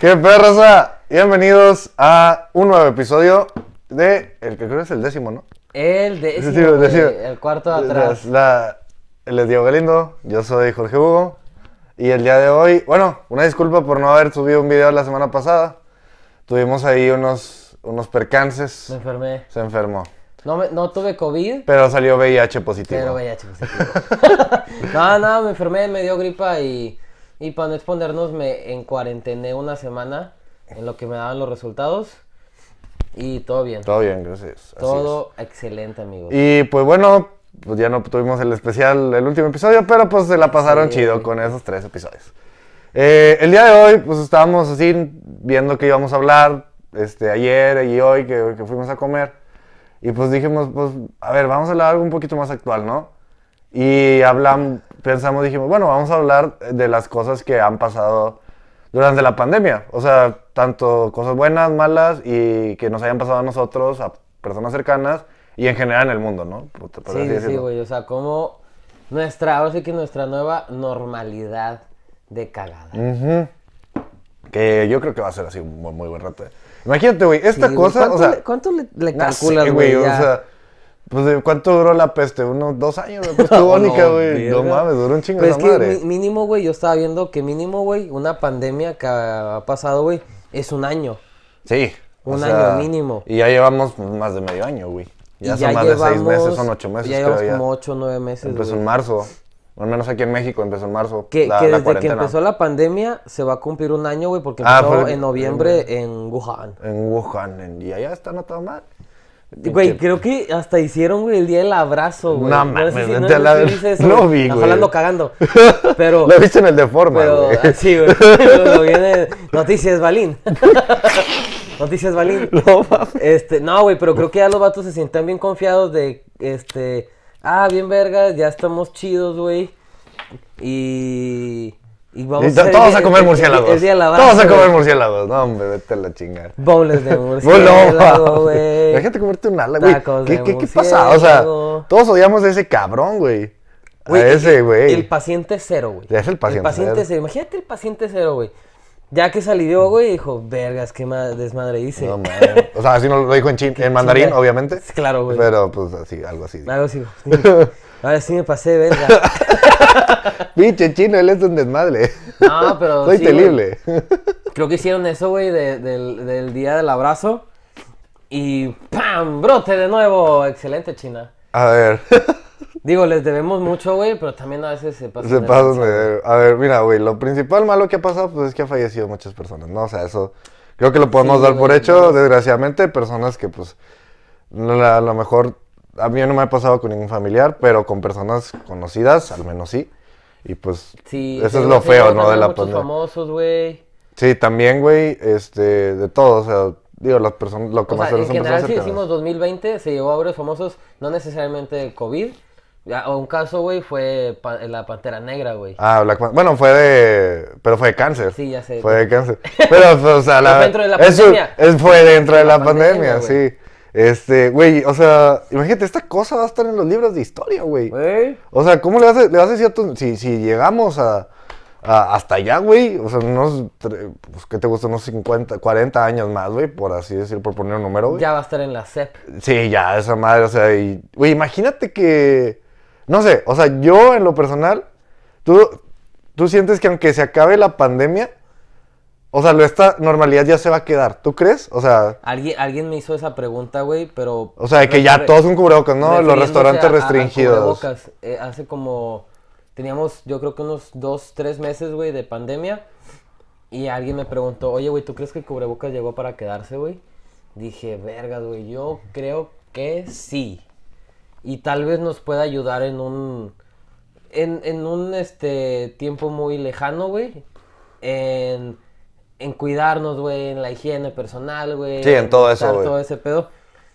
¿Qué perrosa? Bienvenidos a un nuevo episodio de el que creo es el décimo, ¿no? El décimo, Sí, el güey, décimo. el cuarto de atrás. La, él es Diego Galindo, yo soy Jorge Hugo. Y el día de hoy, bueno, una disculpa por no haber subido un video la semana pasada. Tuvimos ahí unos, unos percances. Me enfermé. Se enfermó. No, me- no tuve COVID, Pero salió VIH positivo. pero VIH positivo. no, no, me enfermé, me dio gripa y, y para no exponernos me en cuarentené una semana en lo que me daban los resultados. Y todo bien. Todo bien, gracias. Todo excelente, amigos. Y pues bueno, pues ya no tuvimos el especial, el último episodio, pero pues se la pasaron Sí. chido con esos tres episodios. Eh, el día de hoy, pues estábamos así viendo que íbamos a hablar este, ayer y hoy que, que fuimos a comer. Y pues dijimos, pues, a ver, vamos a hablar algo un poquito más actual, ¿no? Y hablamos, pensamos, dijimos, bueno, vamos a hablar de las cosas que han pasado durante la pandemia. O sea, tanto cosas buenas, malas y que nos hayan pasado a nosotros, a personas cercanas y en general en el mundo, ¿no? Por- Sí, sí, güey. O sea, como nuestra, ahora sí que nuestra nueva normalidad de cagada. Ujú. Que yo creo que va a ser así un muy, muy buen rato. eh. Imagínate, güey, esta Sí, cosa, ¿cuánto o sea, le- ¿Cuánto le, le no calculas, sé, güey? o sea, pues ¿de ¿cuánto duró la peste? Unos dos años, la peste bubónica, No, güey. No, mames, duró un chingo Pero es madre. mínimo, güey, yo estaba viendo que mínimo, güey, una pandemia que ha pasado, güey, es un año. Sí. Un sea, año mínimo. Y ya llevamos más de medio año, güey. Ya Y son más de seis meses, son ocho meses, Ya creo llevamos ya. como ocho o nueve meses, Empezó güey. en marzo. Al menos aquí en México empezó en marzo. Que, la, que la desde que empezó la pandemia se va a cumplir un año, güey, porque Ah, empezó en noviembre en Wuhan. En Wuhan. en- y allá está no todo mal. Güey, creo que hasta hicieron, güey, el día del abrazo, güey. No sé mames, si- no sé la- si eso, no vi, güey. Jalando cagando. Pero, Lo viste en el de forma, pero, güey. así, güey. Lo viene Noticias Balín. Noticias Balín. No, mames. Este, no, güey, pero creo que ya los vatos se sientan bien confiados de, este, ah, bien vergas, ya estamos chidos, güey. Y, y vamos Y hacer todos a comer murciélagos. El, día todos a comer murciélagos. No, hombre, vete a la chingada. Bowls de murciélago, güey. Imagínate comerte un ala, güey. ¿Qué, qué, qué pasa? O sea, todos odiamos a ese cabrón, güey. A ese, güey. El paciente cero, güey. Es el paciente cero. cero. Imagínate el paciente cero, güey. Ya que salió, güey, dijo, vergas, qué ma- desmadre hice. No, mames. O sea, así no lo dijo en, chin, en mandarín, obviamente. Claro, güey. Pero, pues, así, algo así. Algo así. Ahora sí me pasé, de verga. Pinche chino, él es un desmadre. No, pero Soy sí, temible. Creo que hicieron eso, güey, de- del, del día del abrazo. Y ¡pam! ¡Brote de nuevo! Excelente, China. A ver. Digo, les debemos mucho, güey, pero también a veces se pasan. Se de pasan de- A ver, mira, güey, lo principal malo que ha pasado, pues es que ha fallecido muchas personas, ¿no? O sea, eso creo que lo podemos Sí, dar por hecho, desgraciadamente, personas que, pues, a lo mejor, a mí no me ha pasado con ningún familiar, pero con personas conocidas, al menos sí. Y pues, Sí, eso es lo feo, ¿no? De la pandemia. famosos, güey. Sí, también, güey, este, de todo, o sea, digo, las personas, lo que O más sea, en general, si decimos 2020, se llevó a varios famosos, no necesariamente COVID. Ya, Un caso, güey, fue pa- la Pantera Negra, güey. Ah, Black Panther. Bueno, fue de. Pero fue de cáncer. Sí, ya sé. Fue de cáncer. Pero, pues, o sea, la. fue dentro de la eso- pandemia. es- fue dentro de la, La pandemia, pandemia, sí. Este, güey, o sea, imagínate, esta cosa va a estar en los libros de historia, güey. O sea, ¿cómo le vas a, le vas a decir a tu. Si, si llegamos a. a- hasta allá, güey, o sea, unos. Pues, ¿qué te gusta? Unos 50, 40 años más, güey, por así decir, por poner un número, güey. Ya va a estar en la CEP. Sí, ya, esa madre, o sea, y, güey, imagínate que, no sé, o sea, yo en lo personal, tú, tú sientes que aunque se acabe la pandemia, o sea, esta normalidad ya se va a quedar, ¿tú crees? O sea, Alguien, alguien me hizo esa pregunta, güey, pero... o sea, que ya todos son cubrebocas, ¿no? Los restaurantes a- a- a restringidos. cubrebocas. Eh, hace como... Teníamos, yo creo que unos dos, tres meses, güey, de pandemia. Y alguien me preguntó, oye, güey, ¿tú crees que el cubrebocas llegó para quedarse, güey? Dije, vergas, güey, yo creo que sí. Y tal vez nos pueda ayudar en un... En, en un, este, tiempo muy lejano, güey. En, en cuidarnos, güey, en la higiene personal, güey. Sí, en todo eso, güey. todo ese pedo.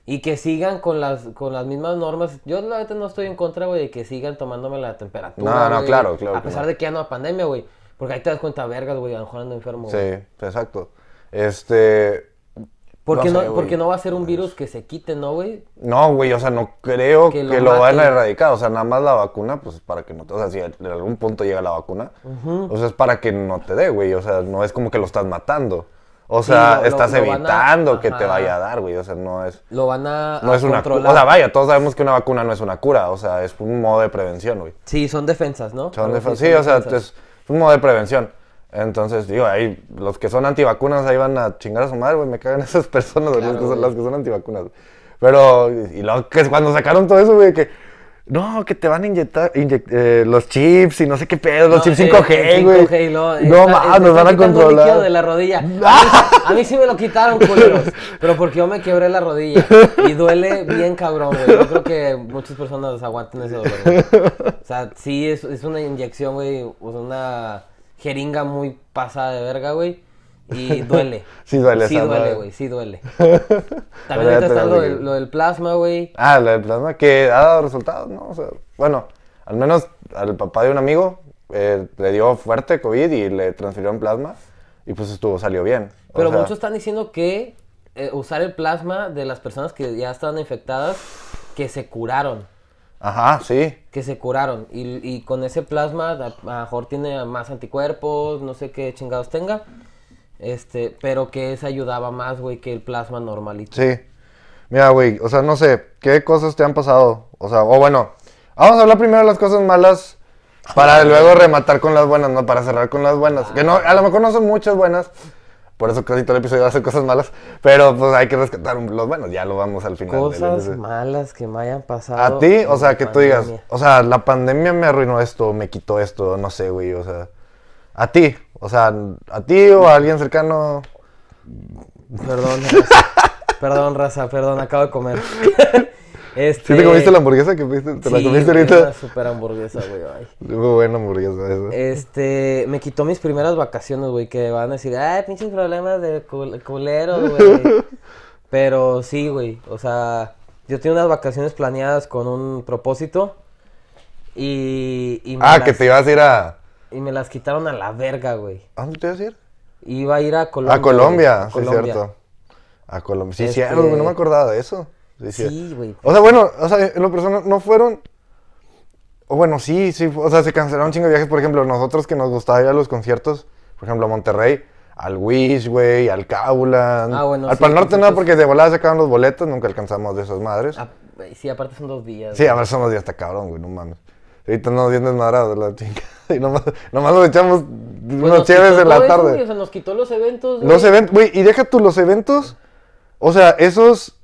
Y que sigan con las, con las mismas normas. Yo la verdad no estoy en contra, güey, de que sigan tomándome la temperatura. No, no, claro, claro A pesar de que ya no hay pandemia, güey. Porque ahí te das cuenta, vergas, güey, a lo mejor ando enfermo. Sí, exacto. Este, Porque No sé, porque no va a ser un virus que se quite, ¿no, güey? no, güey, o sea, no creo Que que lo lo, van a erradicar. O sea, nada más la vacuna, pues para que no te. O sea, si en algún punto llega la vacuna, o sea, es para que no te dé, güey. O sea, no es como que lo estás matando. O sea, lo- estás lo van a- evitando que te vaya a dar, güey. O sea, no es, Lo van a, no a es una controlar. O sea, vaya, todos sabemos que una vacuna no es una cura. O sea, es un modo de prevención, güey. Sí, son defensas, ¿no? Son Algo defen- así, sí, son o sea, defensas. es un modo de prevención. Entonces, digo, ahí los que son antivacunas ahí van a chingar a su madre, güey. Me cagan esas personas, Claro, las, que son, las que son antivacunas. Pero, y luego que cuando sacaron todo eso, güey, que no, que te van a inyectar inyec- eh, los chips y no sé qué pedo, los No, chips eh, 5G, el güey. 5G y luego, eh, no mames, te nos van a controlar. de la rodilla. A mí, a mí sí me lo quitaron, culeros. Pero porque yo me quebré la rodilla. Y duele bien cabrón, güey. Yo creo que muchas personas aguanten ese dolor. O sea, sí, es, es una inyección, güey. Una jeringa muy pasada de verga, güey. Y duele. Sí duele Sí duele, güey. Sí duele. También ahorita está lo lo del, lo plasma, güey. Ah, la del plasma, que ha dado resultados, ¿no? O sea, bueno, al menos al papá de un amigo eh, le dio fuerte COVID y le transfirieron plasma y pues estuvo, salió bien. O Pero sea, muchos están diciendo que eh, usar el plasma de las personas que ya estaban infectadas, que se curaron. Ajá, sí. Que se curaron. Y, y con ese plasma, a, lo mejor tiene más anticuerpos, no sé qué chingados tenga. Este, pero que ese ayudaba más, güey, que el plasma normalito. Sí. Mira, güey, o sea, no sé, ¿qué cosas te han pasado? O sea, o bueno, vamos a hablar primero de las cosas malas para luego rematar con las buenas, ¿no? Para cerrar con las buenas. Que no, a lo mejor no son muchas buenas, por eso casi todo el episodio va a ser cosas malas, pero pues hay que rescatar los buenos, ya lo vamos al final. Cosas malas que me hayan pasado. A ti, o sea, que tú digas, o sea, la pandemia me arruinó esto, me quitó esto, no sé, güey, o sea, a ti, o sea, a ti o a alguien cercano. Perdón, raza. perdón, raza, perdón, acabo de comer. este, ¿Sí te comiste la hamburguesa que pediste? ¿Te la comiste ahorita? Una super hamburguesa, güey. Muy buena hamburguesa esa. Este, me quitó mis primeras vacaciones, güey, que van a decir, ay, pinches problemas de cul- culeros, güey. Pero sí, güey, o sea, yo tenía unas vacaciones planeadas con un propósito y, y, me, ah, las, que te ibas a ir a... y me las quitaron a la verga, güey. ¿A dónde te ibas a ir? Iba a ir a Colombia. a Colombia, güey, sí, Colombia. cierto. A Colombia. Sí, Este- cierto, no me acordaba de eso. Sí, güey. O sea, bueno, o sea, en lo personal no fueron. O bueno, sí, sí, o sea, se cancelaron un chingo de viajes. Por ejemplo, nosotros que nos gustaba ir a los conciertos, por ejemplo, a Monterrey, al Wish, güey, al Kabulan. Ah, bueno, al sí, Pal Norte no, porque de volada sacaban los boletos, nunca alcanzamos de esas madres. Ah, sí, aparte son dos días. Sí, a ver, somos días hasta cabrón, güey, no mames. Ahorita nos bien desmadrados la chinga. Y nomás, nomás nos echamos Pues unos quitó en la eso, tarde. güey, o sea, nos quitó los eventos, güey. Los eventos, güey, y deja tú los eventos. O sea, esos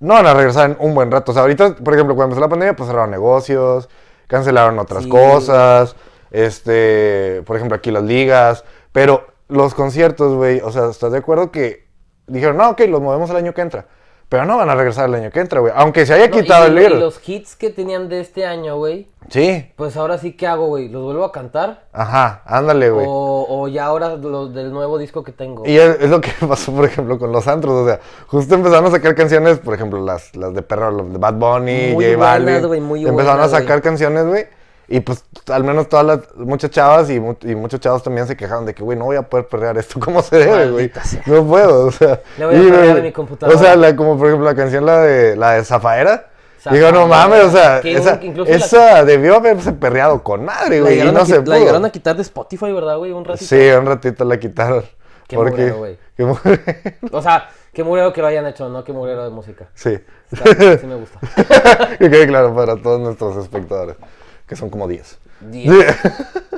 no van a regresar en un buen rato. O sea, ahorita, por ejemplo, cuando empezó la pandemia, pues cerraron negocios, cancelaron otras Sí. cosas. Este, por ejemplo, aquí las ligas. Pero los conciertos, güey, o sea, ¿estás de acuerdo que dijeron, no, ok, los movemos el año que entra? Pero no van a regresar el año que entra, güey. Aunque se haya No, quitado y, el libro. y los hits que tenían de este año, güey, Sí, pues ahora sí, ¿qué hago, güey? ¿Los vuelvo a cantar? ajá, ándale, güey. O, o ya ahora los del nuevo disco que tengo. Y es, es lo que pasó, por ejemplo, con los antros. O sea, justo empezaron a sacar canciones, por ejemplo, las, las de perro, las de Bad Bunny, Muy J Balvin. güey, muy empezaron buenas, a sacar canciones, güey. Y pues al menos todas las, muchas chavas y, mu- y muchos chavos también se quejaron de que, güey, no voy a poder perrear esto como se debe, güey. No puedo, o sea. Le voy a y, en mi computadora. O sea, la- como por ejemplo la canción, la de, la de Zafaera. Digo, no mames, o sea, esa, la- debió haberse perreado con madre, güey. Y llegaron no a, se qui- pudo. la llegaron a quitar de Spotify, ¿verdad, güey? Un ratito. Sí, un ratito la quitaron. Qué porque, güey. qué. O sea, qué murero que lo hayan hecho, no qué murero de música. Sí. Está- sí me gusta. que quede claro para todos nuestros espectadores, que son como 10. Diez. Sí.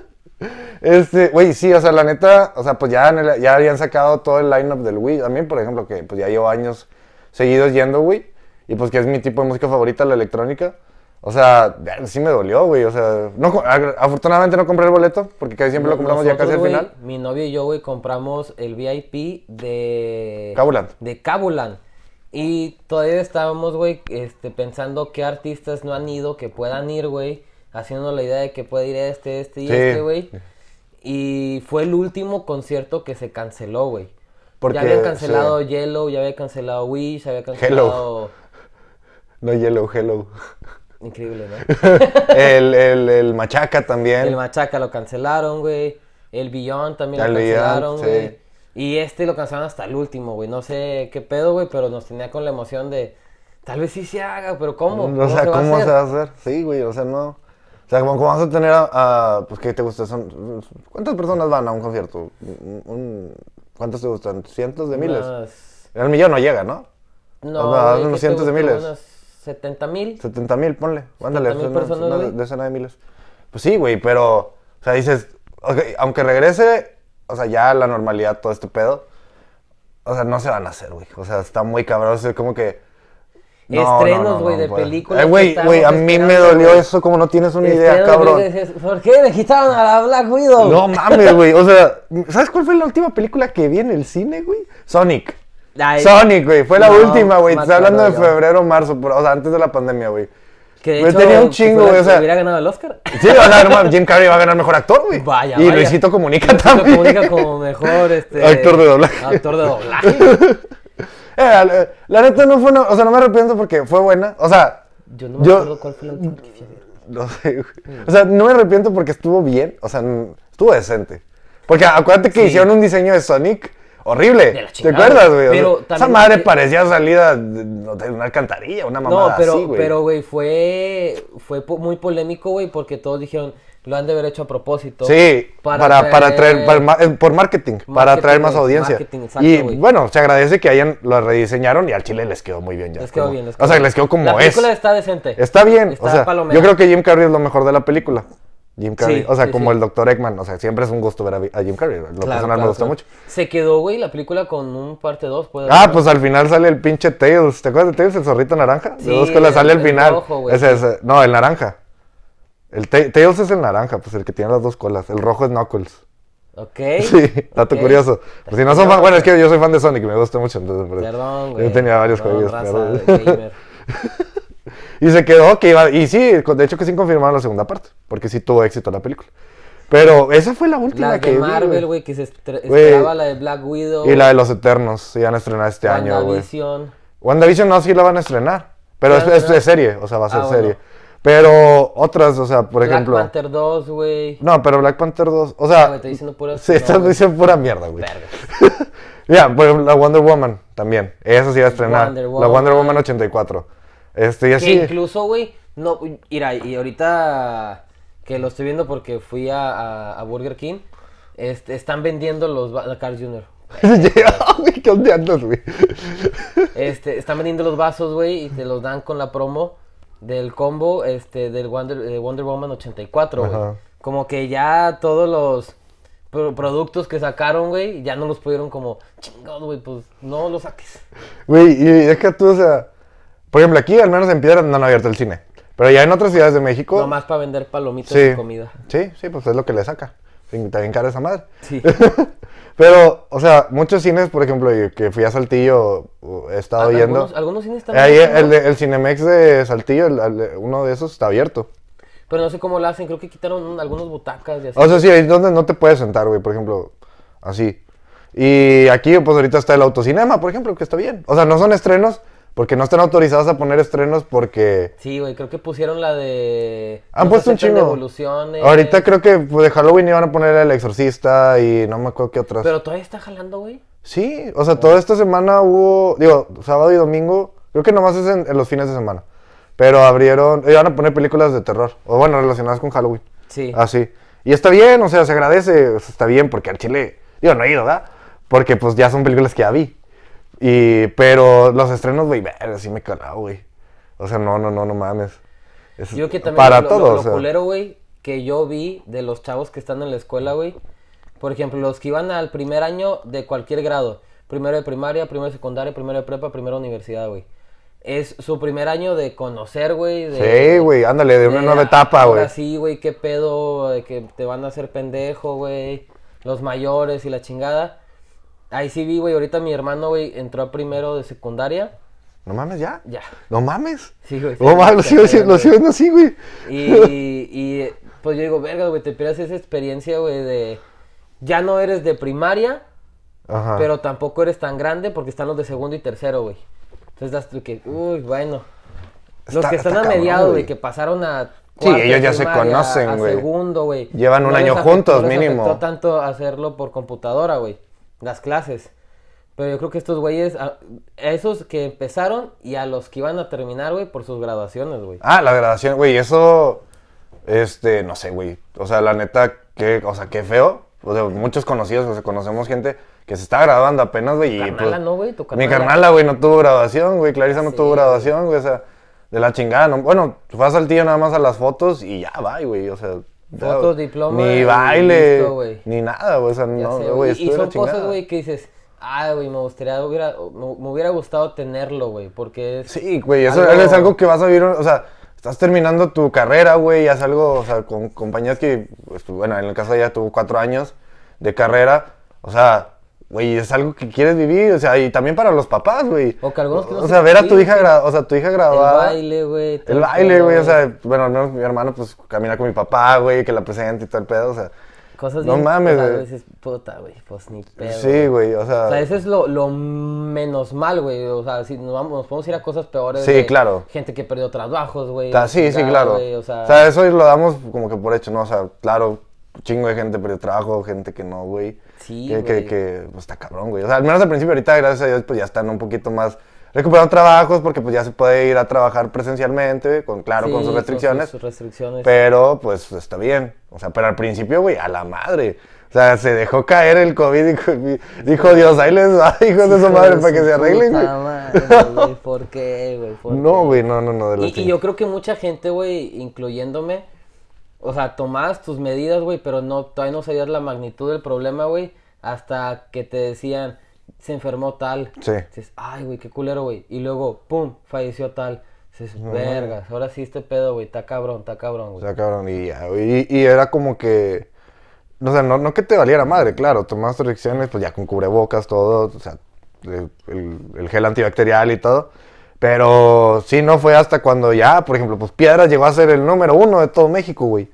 Este, güey, sí, o sea, la neta, o sea, pues ya, el- ya habían sacado todo el lineup del Wii. A mí, por ejemplo, que pues ya llevo años seguidos yendo, güey, y pues que es mi tipo de música favorita, la electrónica. O sea, sí me dolió, güey, o sea, no, afortunadamente no compré el boleto, porque casi siempre lo compramos ya casi al final. Mi novio y yo, güey, compramos el VIP de... Kabuland. De Kabuland. Y todavía estábamos, güey, este, pensando qué artistas no han ido, que puedan ir, güey. Haciendo la idea de que puede ir este, este y Sí. este, güey. Y fue el último concierto que se canceló, güey. Porque, Ya habían cancelado sí. Yellow, ya había cancelado Wish, había cancelado... No, Yellow, Hello. Increíble, ¿no? el, el, el Machaca también. El Machaca lo cancelaron, güey. El Beyond también El lo Beyond, cancelaron, sí. güey. Y este lo cancelaron hasta el último, güey. No sé qué pedo, güey, pero nos tenía con la emoción de. Tal vez sí se haga, pero ¿cómo? O sea, se va ¿cómo se va a hacer? Sí, güey, o sea, no. O sea, ¿cómo, vas a tener a, a- Pues, ¿qué te gusta? Son, ¿Cuántas personas van a un concierto? Un, un ¿Cuántos te gustan? ¿Cientos de miles? Unas- El millón no llega, ¿no? No, Unas- unos ¿qué te cientos de miles. Unas 70 mil. 70 mil, ponle. Ándale, 70,000 una- personas, una güey. decena de miles. Pues sí, güey, pero, o sea, dices, ok, aunque regrese, o sea, ya la normalidad todo este pedo, o sea, no se van a hacer, güey. O sea, está muy cabrón, o sea, como que... Estrenos, güey, de puede. películas Eh, güey, güey, a mí me dolió güey. eso como no tienes una idea, no, cabrón. ¿Por qué le quitaron a la Black Widow? No mames, güey, o sea, ¿sabes cuál fue la última película que vi en el cine, güey? Sonic. Ay, Sonic, güey, fue la no, última, güey. me Estoy hablando de febrero, marzo, por- o sea, antes de la pandemia, güey. Que de Güey, hecho, tenía un chingo, güey, o sea- ¿Hubiera ganado el Oscar? Sí, o sea, no Jim Carrey va a ganar mejor actor, güey. Vaya, Y vaya. Luisito Comunica Luisito también. Comunica como mejor, este... Actor de doblaje. Actor de doblaje. Eh, la, la neta no fue una, o sea, no me arrepiento porque fue buena. O sea, Yo no me Yo- acuerdo cuál fue la última que no sé, güey. O sea, no me arrepiento porque estuvo bien, o sea, estuvo decente. Porque acuérdate que Sí. hicieron un diseño de Sonic horrible. De la ¿Te acuerdas, güey? Pero esa madre parecía salida de, una alcantarilla, una mamada No, pero, así, güey. pero, güey, fue, fue muy polémico, güey, porque todos dijeron, lo han de haber hecho a propósito. Sí, para, para, traer, para eh, por marketing, para atraer más audiencia. exacto, y bueno, se agradece que hayan lo rediseñaron y al chile les quedó muy bien ya. Les quedó como- bien. les o sea, quedó les quedó como La es. película está decente. Está bien, Está o sea, yo creo que Jim Carrey es lo mejor de la película. Jim Carrey, Sí, o sea, sí, como sí. el Dr. Eggman, o sea, siempre es un gusto ver a, a Jim Carrey, lo Claro, personal me claro. mucho. Se quedó, güey, la película con un parte 2. Ah, pues al final sale el pinche Tails, ¿te acuerdas de Tails, el zorrito naranja? De dos colas el- sale al el final. rojo, güey, ese, no, el naranja. El Ta- Tails es el naranja, pues el que tiene las dos colas, el rojo es Knuckles. Ok. Sí, dato ok. curioso. Si no son fan, bueno, es que yo soy fan de Sonic y me gusta mucho, entonces. Perdón, güey. Yo tenía varios Perdón, juegos, raza gamer. Y se quedó que iba. Y sí, de hecho que sí confirmaron la segunda parte. Porque sí tuvo éxito la película. Pero esa fue la última La que de Marvel, güey. que se estre- Güey. esperaba la de Black Widow. Y la de los Eternos. Se iban a estrenar este año, güey. WandaVision. WandaVision no, sí la van a estrenar. Pero ¿Sí es, es serie, o sea, va a ser Ah, bueno. serie. Pero otras, o sea, por Black ejemplo. Panther 2, güey. No, pero Black Panther 2. O Ah, sea. güey, estoy diciendo puras- Sí, no, estás diciendo pura mierda, güey. Ya, por ejemplo, la Wonder Woman también. Esa sí va a estrenar. Wonder La. Wonder Woman 84. Este, y Que así. incluso, güey, no, mira, y ahorita que lo estoy viendo porque fui a, a- a Burger King, este, están vendiendo los Carl Jr. ¿Qué andas, güey? Este, están vendiendo los vasos, güey, y te los dan con la promo del combo este, del Wonder, de Wonder Woman 84, güey. Como que ya todos los pro- productos que sacaron, güey, ya no los pudieron como, chingado, güey, pues no los saques. Güey, y deja tú, o sea. Por ejemplo, aquí, al menos en Piedra, no han abierto el cine. Pero ya en otras ciudades de México. Nomás para vender palomitas sí. y comida. Sí, sí, pues es lo que le saca. Bien cara esa madre. Sí. Pero, o sea, muchos cines, por ejemplo, que fui a Saltillo, uh, he estado yendo. Algunos, cines están Ahí abiertos, el, el Cinemex de Saltillo, el- el- uno de esos está abierto. Pero no sé cómo lo hacen, creo que quitaron algunos butacas y así. O sea, sí, ahí es donde no te puedes sentar, güey, por ejemplo, así. Y aquí, pues ahorita está el autocinema, por ejemplo, que está bien. O sea, no son estrenos, porque no están autorizados a poner estrenos porque... Sí, güey, creo que pusieron la de... Han no puesto un chingo. Ahorita creo que de Halloween iban a poner El Exorcista y no me acuerdo qué otras. Pero todavía está jalando, güey. Sí, o sea, toda esta semana hubo, digo, sábado y domingo, creo que nomás es en, en los fines de semana. Pero abrieron, iban a poner películas de terror, o bueno, relacionadas con Halloween. Sí. Así. Y está bien, o sea, se agradece, o sea, está bien, porque al Chile, digo, no he ido, ¿verdad? Porque pues ya son películas que ya vi. Y, pero los estrenos, güey, sí me he calado, güey. O sea, no, no, no, no mames. Es Yo que también para lo, todos, lo, culero, güey, que yo vi de los chavos que están en la escuela, güey. Por ejemplo, los que iban al primer año de cualquier grado. Primero de primaria, primero de secundaria, primero de prepa, primero de universidad, güey. Es su primer año de conocer, güey. Sí, güey, ándale, de una nueva etapa, güey. sí, güey, qué pedo, de que te van a hacer pendejo, güey. Los mayores y la chingada. Ahí sí vi, güey, ahorita mi hermano, güey, entró a primero de secundaria. No mames, ya. Ya. No mames. Sí, güey. No mames, lo sigo, lo güey. así. Y, y pues yo digo, verga, güey, te pierdes esa experiencia, güey, de... Ya no eres de primaria, Ajá. pero tampoco eres tan grande porque están los de segundo y tercero, güey. Entonces das tú que, uy, bueno. Los Está- que están está a mediados, güey. que pasaron a... Sí, ellos ya se conocen, güey. segundo, güey. Llevan un año afectó- juntos, les mínimo. tanto hacerlo por computadora, güey. Las clases. Pero yo creo que estos güeyes, a, a esos que empezaron y a los que iban a terminar, güey, por sus graduaciones, güey. Ah, la graduación, güey, eso, este, no sé, güey. O sea, la neta, qué, o sea, qué feo. O sea, muchos conocidos, o sea, conocemos gente que se está graduando apenas, güey. y, Carnala, pues, ¿no, güey? Tu Mi carnala. carnala, güey, no tuvo graduación, güey. Clarisa no Sí, tuvo graduación, güey. O sea, de la chingada. No, bueno, fue a Saltillo nada más a las fotos y ya, va, güey. O sea. Ya, Fotos, diploma Ni baile, listo, ni nada, güey. O sea, Ya no, güey. Y, y son cosas, güey, que dices, ay, güey, me gustaría, hubiera, me, hubiera gustado tenerlo, güey, porque es... Sí, güey, eso Algo- es algo que vas a vivir, o sea, estás terminando tu carrera, güey, y haz algo, o sea, con compañías que, pues, bueno, en el caso de ella tuvo cuatro años de carrera, o sea, güey, es algo que quieres vivir, o sea, y también para los papás, güey. O que algunos que no O se sea, ver a tu hija, gra- o sea, tu hija El graduada. baile, güey. El baile, güey, o sea, bueno, al menos mi hermano, pues, camina con mi papá, güey, que la presente y todo el pedo, o sea. Cosas no bien- mames, güey. dices, puta, güey, pues ni pedo. Sí, güey, o sea. O sea, eso es lo, lo menos mal, güey. O sea, si nos, vamos, nos podemos ir a cosas peores. Sí, claro. Gente que perdió trabajos, güey. Sí, sí, claro. o sea, o sea, eso lo damos como que por hecho, ¿no? O sea, claro, chingo de gente perdió trabajo, gente que no, güey. Sí, que, que, que, pues está cabrón, güey. O sea, al menos al principio, ahorita, gracias a Dios, pues ya están un poquito más recuperando trabajos porque pues ya se puede ir a trabajar presencialmente, con, claro, sí, con sus restricciones. sus restricciones. Pero, pues, está bien. O sea, pero al principio, güey, a la madre. O sea, se dejó caer el COVID y dijo, Dios, ahí les va, hijos de su madre, para que se arreglen, güey. puta madre, güey. ¿Por qué, güey? ¿Por No, güey, no, no, no, de Y, y yo creo que mucha gente, güey, incluyéndome, o sea, tomabas tus medidas, güey, pero no, todavía no sabías la magnitud del problema, güey, hasta que te decían, se enfermó tal. Sí. Dices, ay, güey, qué culero, güey. Y luego, pum, falleció tal. Dices, vergas, ahora sí este pedo, güey, está cabrón, está cabrón, güey. sea, cabrón, y ya, güey. Y, y era como que. O sea, no, no que te valiera madre, claro. Tomabas tus pues ya con cubrebocas, todo. O sea, el, el- el gel antibacterial y todo. Pero sí, no fue hasta cuando ya, por ejemplo, pues Piedras llegó a ser el número uno de todo México, güey.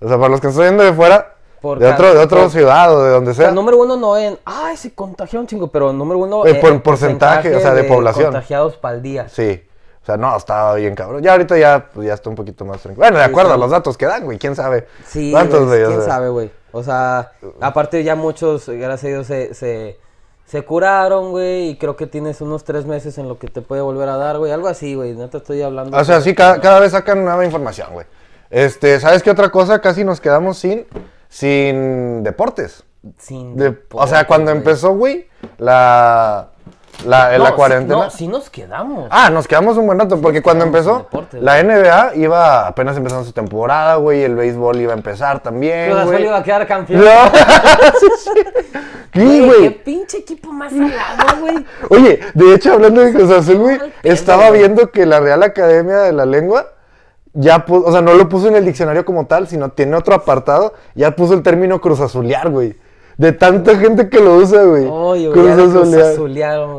O sea, para los que están viendo de fuera, Por de, otro, de otra por- ciudad o de donde sea, sea. número uno no en, ay, se contagió un chingo, pero número uno Eh, por en porcentaje, o sea, de población. contagiados para el día. Sí. O sea, no, estaba bien cabrón. Ya ahorita ya, pues, ya está un poquito más tranquilo. Bueno, de acuerdo sí. a los datos que dan, güey. ¿Quién sabe? Sí, ¿Cuántos, güey, güey? O quién sea, sabe, güey. O sea, aparte ya muchos, gracias a Dios, se, se, se curaron, güey, y creo que tienes unos tres meses en lo que te puede volver a dar, güey. Algo así, güey, no te estoy hablando. O sea, sí, cada, cada vez sacan nueva información, güey. Este, ¿sabes qué otra cosa? Casi nos quedamos sin, sin deportes. Sin De- o deportes, sea, cuando güey. empezó, güey, la, la, No, la cuarentena. no, sí nos quedamos. Ah, nos quedamos un buen rato, porque cuando empezó, la NBA iba apenas empezando su temporada, güey, el béisbol iba a empezar también, Cruz Azul iba a quedar campeón. No. Sí, sí. ¿Qué, Güey, qué pinche equipo más salado, güey. Oye, de hecho, hablando de Cruz Azul, güey, estaba viendo que la Real Academia de la Lengua ya puso, o sea, no lo puso en el diccionario como tal, sino tiene otro apartado, ya puso el término Cruz Azulear, güey. De tanta gente que lo usa, güey. Oye, güey, Cruz.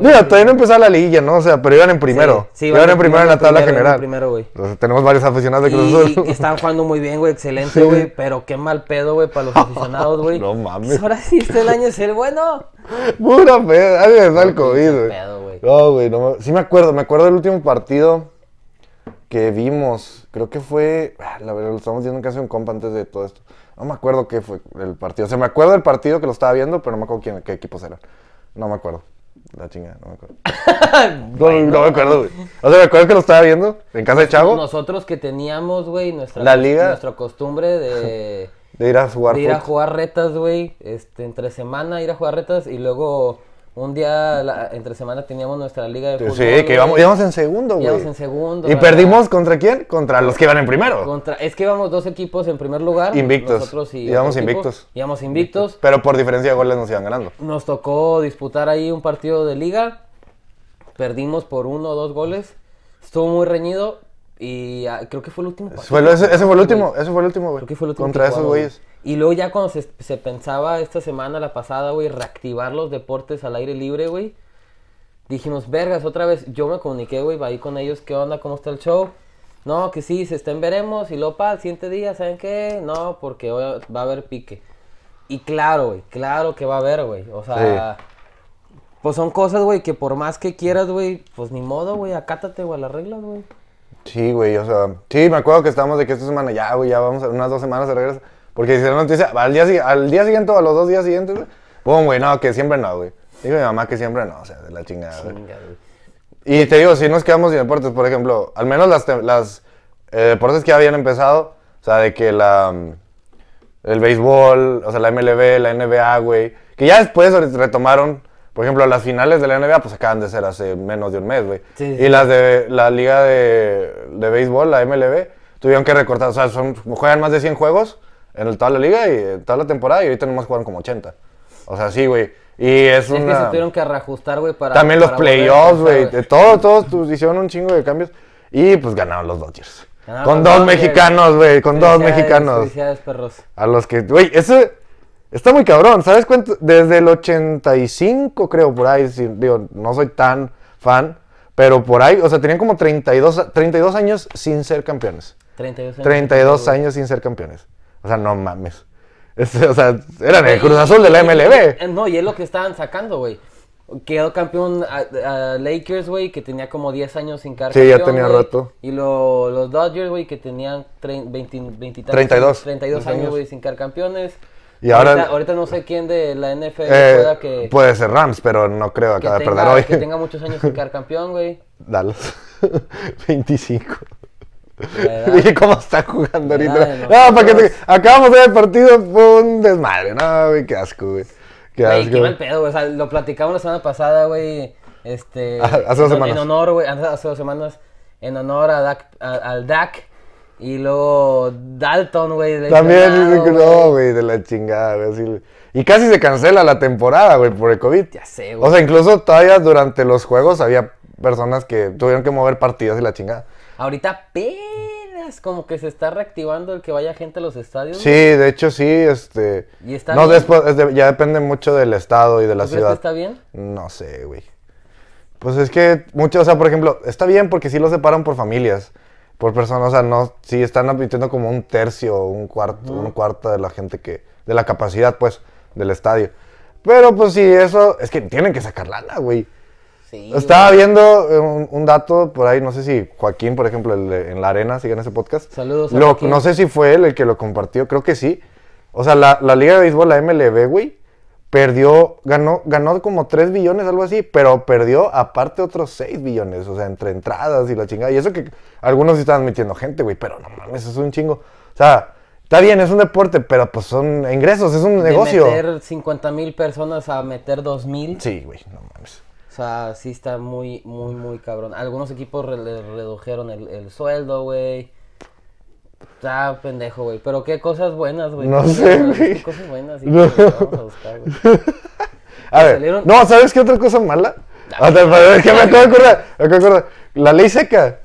Mira, todavía no empezaba la liguilla, ¿no? O sea, pero iban en primero. Sí, sí, iban en primero en la tabla primero, general. primero, güey. Entonces, tenemos varios aficionados de Cruz Y Azul. estaban jugando muy bien, güey, excelente, güey. Pero qué mal pedo, güey, para los aficionados, güey. No mames. Ahora sí, este el año es el bueno. Pura pedo. Ay, me da el COVID, güey. pedo, güey. No, güey, no Sí me acuerdo, me acuerdo del último partido que vimos. Creo que fue. ah, La verdad, lo estamos viendo de un compa antes de todo esto. No me acuerdo qué fue el partido. O sea, me acuerdo del partido que lo estaba viendo, pero no me acuerdo quién, qué equipos eran. No me acuerdo. La chingada, no me acuerdo. No, no me acuerdo, güey. O sea, me acuerdo que lo estaba viendo en casa de Chavo, Nosotros que teníamos, güey, nuestra, La liga. nuestra costumbre de, de ir a jugar de ir a jugar retas, güey. Este, entre semana ir a jugar retas y luego un día la- entre semana teníamos nuestra liga de fútbol. Sí, que íbamos, íbamos en segundo, güey. Íbamos en segundo, ¿Y ¿verdad? perdimos contra quién? Contra los que iban en primero. Contra, es que íbamos dos equipos en primer lugar. Invictos. Nosotros y Íbamos equipo. invictos. Íbamos invictos. Pero por diferencia de goles nos iban ganando. Nos tocó disputar ahí un partido de liga. Perdimos por uno o dos goles. Estuvo muy reñido. Y ah, creo que fue el último partido. Fue lo- ese, ese fue el güey. último, ese fue el último, güey. Creo que fue el último Contra que esos jugamos, güeyes. güey. Y luego ya cuando se, se pensaba esta semana, la pasada, güey, reactivar los deportes al aire libre, güey. Dijimos, vergas, otra vez. Yo me comuniqué, güey, ahí con ellos, ¿qué onda? ¿Cómo está el show? No, que sí, se estén veremos. Y luego, pa, el siguiente día, ¿saben qué? No, porque hoy va a haber pique. Y claro, güey, claro que va a haber, güey. O sea, pues son cosas, güey, que por más que quieras, güey, pues ni modo, güey, acátate, güey, a las reglas, güey. Sí, güey, o sea, sí, me acuerdo que estábamos de que esta semana ya, güey, ya vamos a unas dos semanas de regreso. Porque hicieron noticia, al día, si- al día siguiente o a los dos días siguientes, güey. Pum, güey, no, que siempre no, güey. Dijo mi mamá que siempre no, o sea, de la chingada, güey. Y te digo, si nos quedamos sin deportes, por ejemplo, al menos las eh, deportes que habían empezado, o sea, de que la, mm, el béisbol, o sea, la MLB, la NBA, güey, Que ya después retomaron, por ejemplo, las finales de la NBA, pues acaban de ser hace menos de un mes, güey. Sí, y las de la liga de, de béisbol, la MLB, tuvieron que recortar, o sea, son, juegan más de 100 juegos en el- toda la liga y eh, toda la temporada y ahorita nomás juegan como 80. O sea, sí, güey. Y es Es que se tuvieron que reajustar, güey, para. También los playoffs, güey. Todo, todos hicieron un chingo de cambios. Y pues ganaron los Dodgers. Ganaron con los dos Dodgers. mexicanos, güey. Con dos mexicanos. Felicidades, perros. A los que, güey, ese está muy cabrón. ¿Sabes cuánto? Desde el 85, creo, por ahí. sí, digo, no soy tan fan. Pero por ahí, o sea, tenían como 32, a- 32 años sin ser campeones. 32 años. 32 güey. años sin ser campeones. O sea, no mames. Este, o sea, eran el Cruz Azul de la MLB. eh, No, y es lo que estaban sacando, güey. Quedó campeón a, a Lakers, güey, que tenía como 10 años sin quedar Sí, ya campeón, tenía güey. rato. Y lo- los Dodgers, güey, que tenían trein- 20, 20 y tantos 32. 32 años. güey, sin quedar campeones. Y ahora- Ahorita, ahorita no sé quién de la NFL Eh, pueda que, Puede ser Rams, pero no creo. que Acaba de perder tenga, hoy. que tenga muchos años sin quedar campeón, güey. Dallas. 25. La edad. Dije, ¿cómo está jugando ahorita? No, para que te... Acabamos de ver el partido, fue un desmadre. No, güey, qué asco, güey. Qué Güey, asco. qué mal pedo, güey. O sea, lo platicamos la semana pasada, güey. Este. Ah, hace dos en- semanas. En honor, güey. Hace, dos semanas. En honor a Dak, a- al Dak. Y luego Dalton, güey. También no, güey, de la chingada, güey. así. Y casi se cancela la temporada, güey, por el COVID. Ya sé, güey. O sea, incluso todavía durante los juegos había personas que tuvieron que mover partidos y la chingada. Ahorita apenas como que se está reactivando el que vaya gente a los estadios. Sí, de hecho sí, este... ¿Y está no, bien? después, es de- ya depende mucho del estado y de la ¿Tú crees ciudad. que está bien? No sé, güey. Pues es que mucho, o sea, por ejemplo, está bien porque sí lo separan por familias, por personas, o sea, no, sí están admitiendo como un tercio, un cuarto, un cuarto de la gente que, de la capacidad, pues, del estadio. Pero pues sí, eso, es que tienen que sacar lana, güey. Sí. Estaba viendo un, un dato por ahí, no sé si Joaquín, por ejemplo, el de- en la arena, sigue en ese podcast. Saludos a Lo-. No sé si fue él el que lo compartió, creo que sí. O sea, la, la Liga de Béisbol, la MLB, güey, perdió, ganó, ganó como 3 billones, algo así, pero perdió aparte otros 6 billones, o sea, entre entradas y la chingada. Y eso que algunos estaban metiendo gente, güey, pero no mames, es un chingo. O sea, está bien, es un deporte, pero pues son ingresos, es un De negocio. meter 50 mil personas a meter 2 mil. Sí, güey, no mames. O sea, sí está muy, muy, muy cabrón. Algunos equipos le redujeron el, el sueldo, güey. Está pendejo, güey. Pero qué cosas buenas, güey. No sé, güey. qué cosas buenas, sí, No. que vamos a buscar, güey. A ver, salieron- no, ¿sabes qué otra cosa mala? Sea, pero es que me acabo de acordar, me acabo de acordar. La ley seca.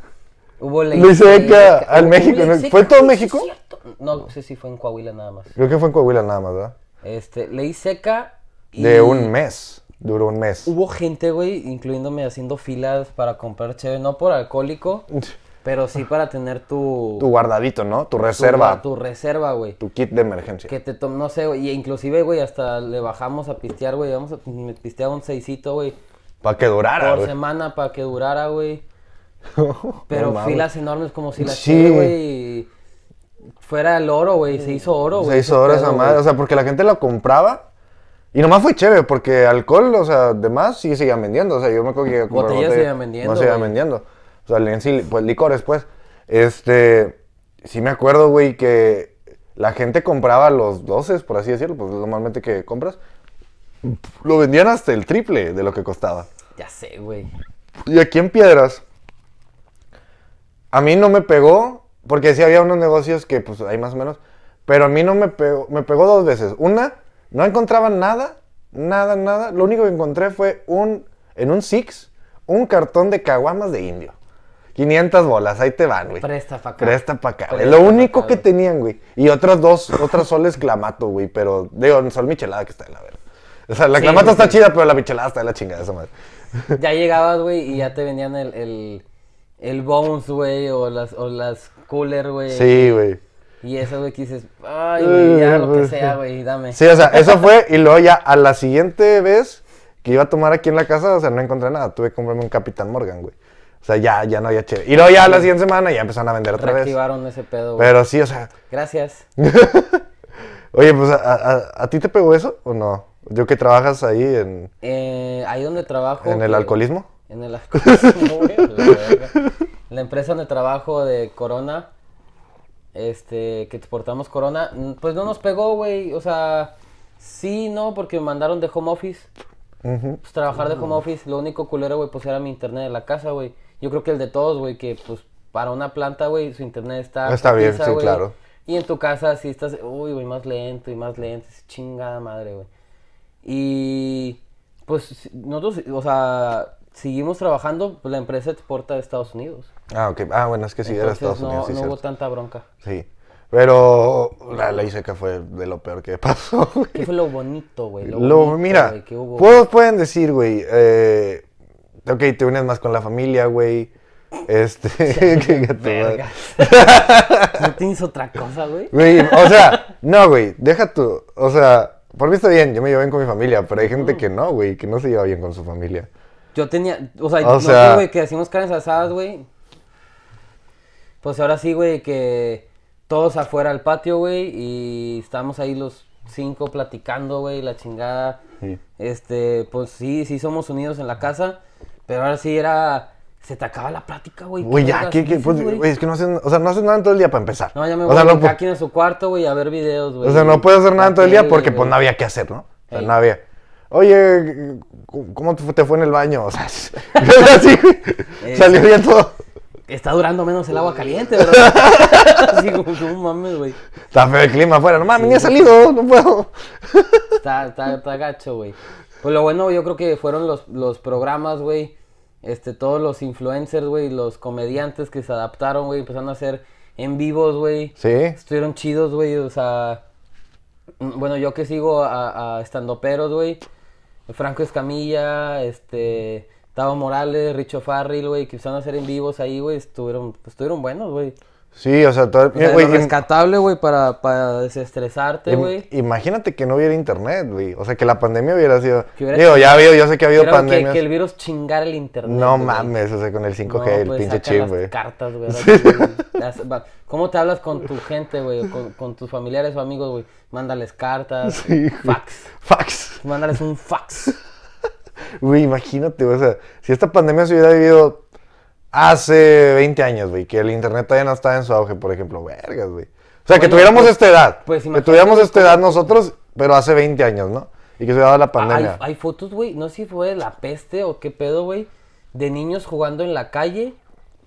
Hubo ley Ley seca al Hubo México, seca, ¿Fue todo México? es. No sé si fue en Coahuila nada más. Creo que fue en Coahuila nada más, ¿verdad? Este, ley seca. y De un mes. Duró un mes. Hubo gente, güey, incluyéndome haciendo filas para comprar cheve, no por alcohólico, pero sí para tener tu. Tu guardadito, ¿no? Tu reserva. Tu, reserva, güey. Tu kit de emergencia. Que te no sé, güey. Y inclusive, güey, hasta le bajamos a pistear, güey. Vamos a pistear un seisito, güey. Para que durara, Por semana para que durara, güey. Pero No filas enormes como si la Sí. güey. Fuera el oro, güey. Se hizo oro, güey. Se hizo oro esa madre. O sea, porque la gente la compraba. Y nomás fue chévere, porque alcohol, o sea, demás sí seguían vendiendo. O sea, yo me acuerdo que iba a comprar Botellas botella, seguían vendiendo, No seguían vendiendo. O sea, en sí, pues licores, pues. Este. Sí me acuerdo, güey, que la gente compraba los doces, por así decirlo, pues normalmente que compras. Lo vendían hasta el triple de lo que costaba. Ya sé, güey. Y aquí en Piedras, a mí no me pegó, porque sí había unos negocios que pues hay más o menos, pero a mí no me pegó, me pegó dos veces. Una, no encontraba nada, nada, nada. Lo único que encontré fue un, en un Six, un cartón de caguamas de indio. 500 bolas, ahí te van, güey. Presta pa' acá. Presta pa' acá. Presta Lo único acá, que tenían, güey. Y otras dos, otras soles clamato, güey. Pero, digo, sol michelada que está de la verga. O sea, la Sí, clamato está chida, pero la michelada está de la chingada esa madre. Ya llegabas, güey, y ya te vendían el, el, el Bones, güey, o las, o las Cooler, güey. Sí, güey. Y eso, güey, que dices, ay, güey, ya lo que sea, güey, dame. Sí, o sea, eso fue. Y luego ya a la siguiente vez que iba a tomar aquí en la casa, o sea, no encontré nada. Tuve que comprarme un Capitán Morgan, güey. O sea, ya, ya no había chévere. Y luego ya la siguiente semana ya empezaron a vender otra vez. Reactivaron ese pedo, güey. Pero sí, o sea. Gracias. Oye, pues, ¿a, a- a ti te pegó eso o no? Yo que trabajas ahí en, Eh, ahí donde trabajo. en el que- alcoholismo. En el alcoholismo, güey, la empresa donde trabajo de Corona, este, que exportamos Corona, pues no nos pegó, güey. O sea, Sí, no, porque me mandaron de home office. Ujú. Pues trabajar de home office, lo único culero, güey, pues era mi internet de la casa, güey. Yo creo que el de todos, güey, que pues para una planta, güey, su internet está... Está bien, sí, claro. Y en tu casa sí estás, uy, güey, más lento y más lento, es chingada madre, güey. Y pues nosotros, o sea, seguimos trabajando, pues la empresa exporta de Estados Unidos. Ah, ok. Ah, bueno, es que sí, era Estados no, Unidos, sí, no hubo tanta bronca. Sí. Pero la ley seca fue de lo peor que pasó, güey. ¿Qué fue lo bonito, güey? Lo, Lo, bonito, mira, güey, que hubo. pueden decir, güey, eh, ok, te unes más con la familia, güey. Este, que-. ¿No tienes otra cosa, güey? Güey, o sea, no, güey, deja tu, o sea, por mí está bien, yo me llevo bien con mi familia, pero hay gente que no, güey, que no se lleva bien con su familia. Yo tenía, o sea, O sea- güey, que hacíamos carnes asadas, güey. Pues ahora sí, güey, que todos afuera al patio, güey, y estábamos ahí los cinco platicando, güey, la chingada. Sí. Este, pues sí, sí somos unidos en la casa, pero ahora sí era, se te acaba la plática, güey. Güey, ¿qué ya, ¿qué, Pues, güey? es que no hacen, o sea, no hacen nada en todo el día para empezar. No, ya me o voy sea, a no, brincar pu- aquí en su cuarto, güey, a ver videos, güey. o sea, no puedes hacer nada en todo el día porque pues no había que hacer, ¿no? O sea, no había. Oye, ¿cómo te fue- en el baño? O sea, así, salió bien todo. Está durando menos el agua caliente, ¿verdad? Así como, no mames, güey. Está feo el clima afuera, no mames, ni he salido, no puedo. Está, está, está gacho, güey. Pues lo bueno, yo creo que fueron los, los programas, güey. Este, todos los influencers, güey, los comediantes que se adaptaron, güey, empezaron a hacer en vivos, güey. Sí, Estuvieron chidos, güey, o sea... mm, Bueno, yo que sigo a, a estandoperos, güey. Franco Escamilla, este... Tavo Morales, Richo Farrell, güey, que empezaron a hacer en vivos ahí, güey, estuvieron, pues, estuvieron buenos, güey. Sí, o sea, todo, sea, im- rescatable, güey, para, para desestresarte, im- güey. imagínate que no hubiera internet, güey. O sea, que la pandemia hubiera sido. Hubiera Digo, ya ha habido, yo sé que ha habido Pero que, el virus chingara el internet. No mames, o sea, con el 5G, No, el pues, pinche chip, güey. cartas, güey. sí, ¿Cómo te hablas con tu gente, güey? Con, con tus familiares o amigos, güey. Mándales cartas, Sí, fax. Fax. Mándales un fax. Güey, imagínate, o sea, si esta pandemia se hubiera vivido hace 20 años, güey, que el internet todavía no estaba en su auge, por ejemplo, vergas, güey. O sea, que tuviéramos pues- esta edad. pues que tuviéramos esta edad nosotros, pero hace 20 años, ¿no? Y que se dado la hay, pandemia. hay fotos, güey. No sé si fue de la peste o qué pedo, güey. De niños jugando en la calle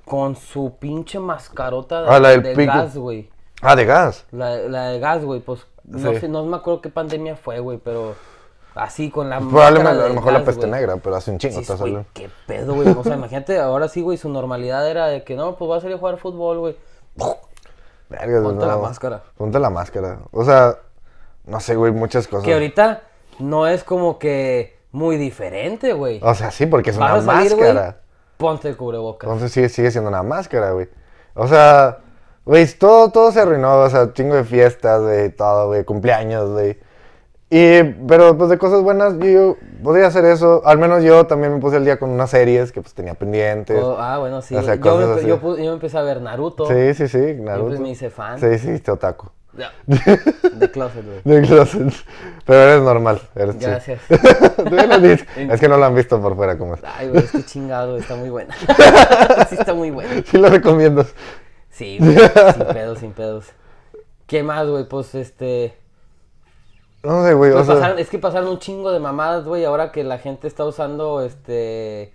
con su pinche mascarota de, Ah, la del de gas, güey. Ah, de gas. La, la de gas, güey, pues no sé, no me acuerdo qué pandemia fue, güey, pero así con la Probablemente, a lo mejor la peste güey. negra, pero hace un chingo, Sí, güey, qué pedo, güey. O sea, imagínate, ahora sí, güey, su normalidad era de que no, pues va a salir a jugar fútbol, güey. Ponte la máscara. Ponte la máscara. O sea, no sé, güey, muchas cosas. Que ahorita no es como que muy diferente, güey. O sea, sí, porque es una salir, máscara. ponte el cubrebocas. Entonces sigue, sigue siendo una máscara, güey. O sea, güey, todo, todo se arruinó, o sea, chingo de fiestas, güey, todo, güey, cumpleaños, güey. Y, pero pues de cosas buenas, yo, yo podría hacer eso. Al menos yo también me puse al día con unas series que pues tenía pendientes. Oh, ah, bueno, sí. O sea, yo, yo, yo empecé a ver Naruto. Sí, sí, sí, Naruto. pues me hice fan. Sí, sí, te otaku. Ya. De closet, güey. De closet. Pero eres normal, eres. Gracias. Es que no lo han visto por fuera como es. Ay, güey, es que chingado, está muy buena. sí, está muy buena. Sí lo recomiendo. Sí, güey, sin pedos, sin pedos. ¿Qué más, güey? Pues este. No sé, güey, o sea... pasaron- es que pasaron un chingo de mamadas, güey, ahora que la gente está usando este.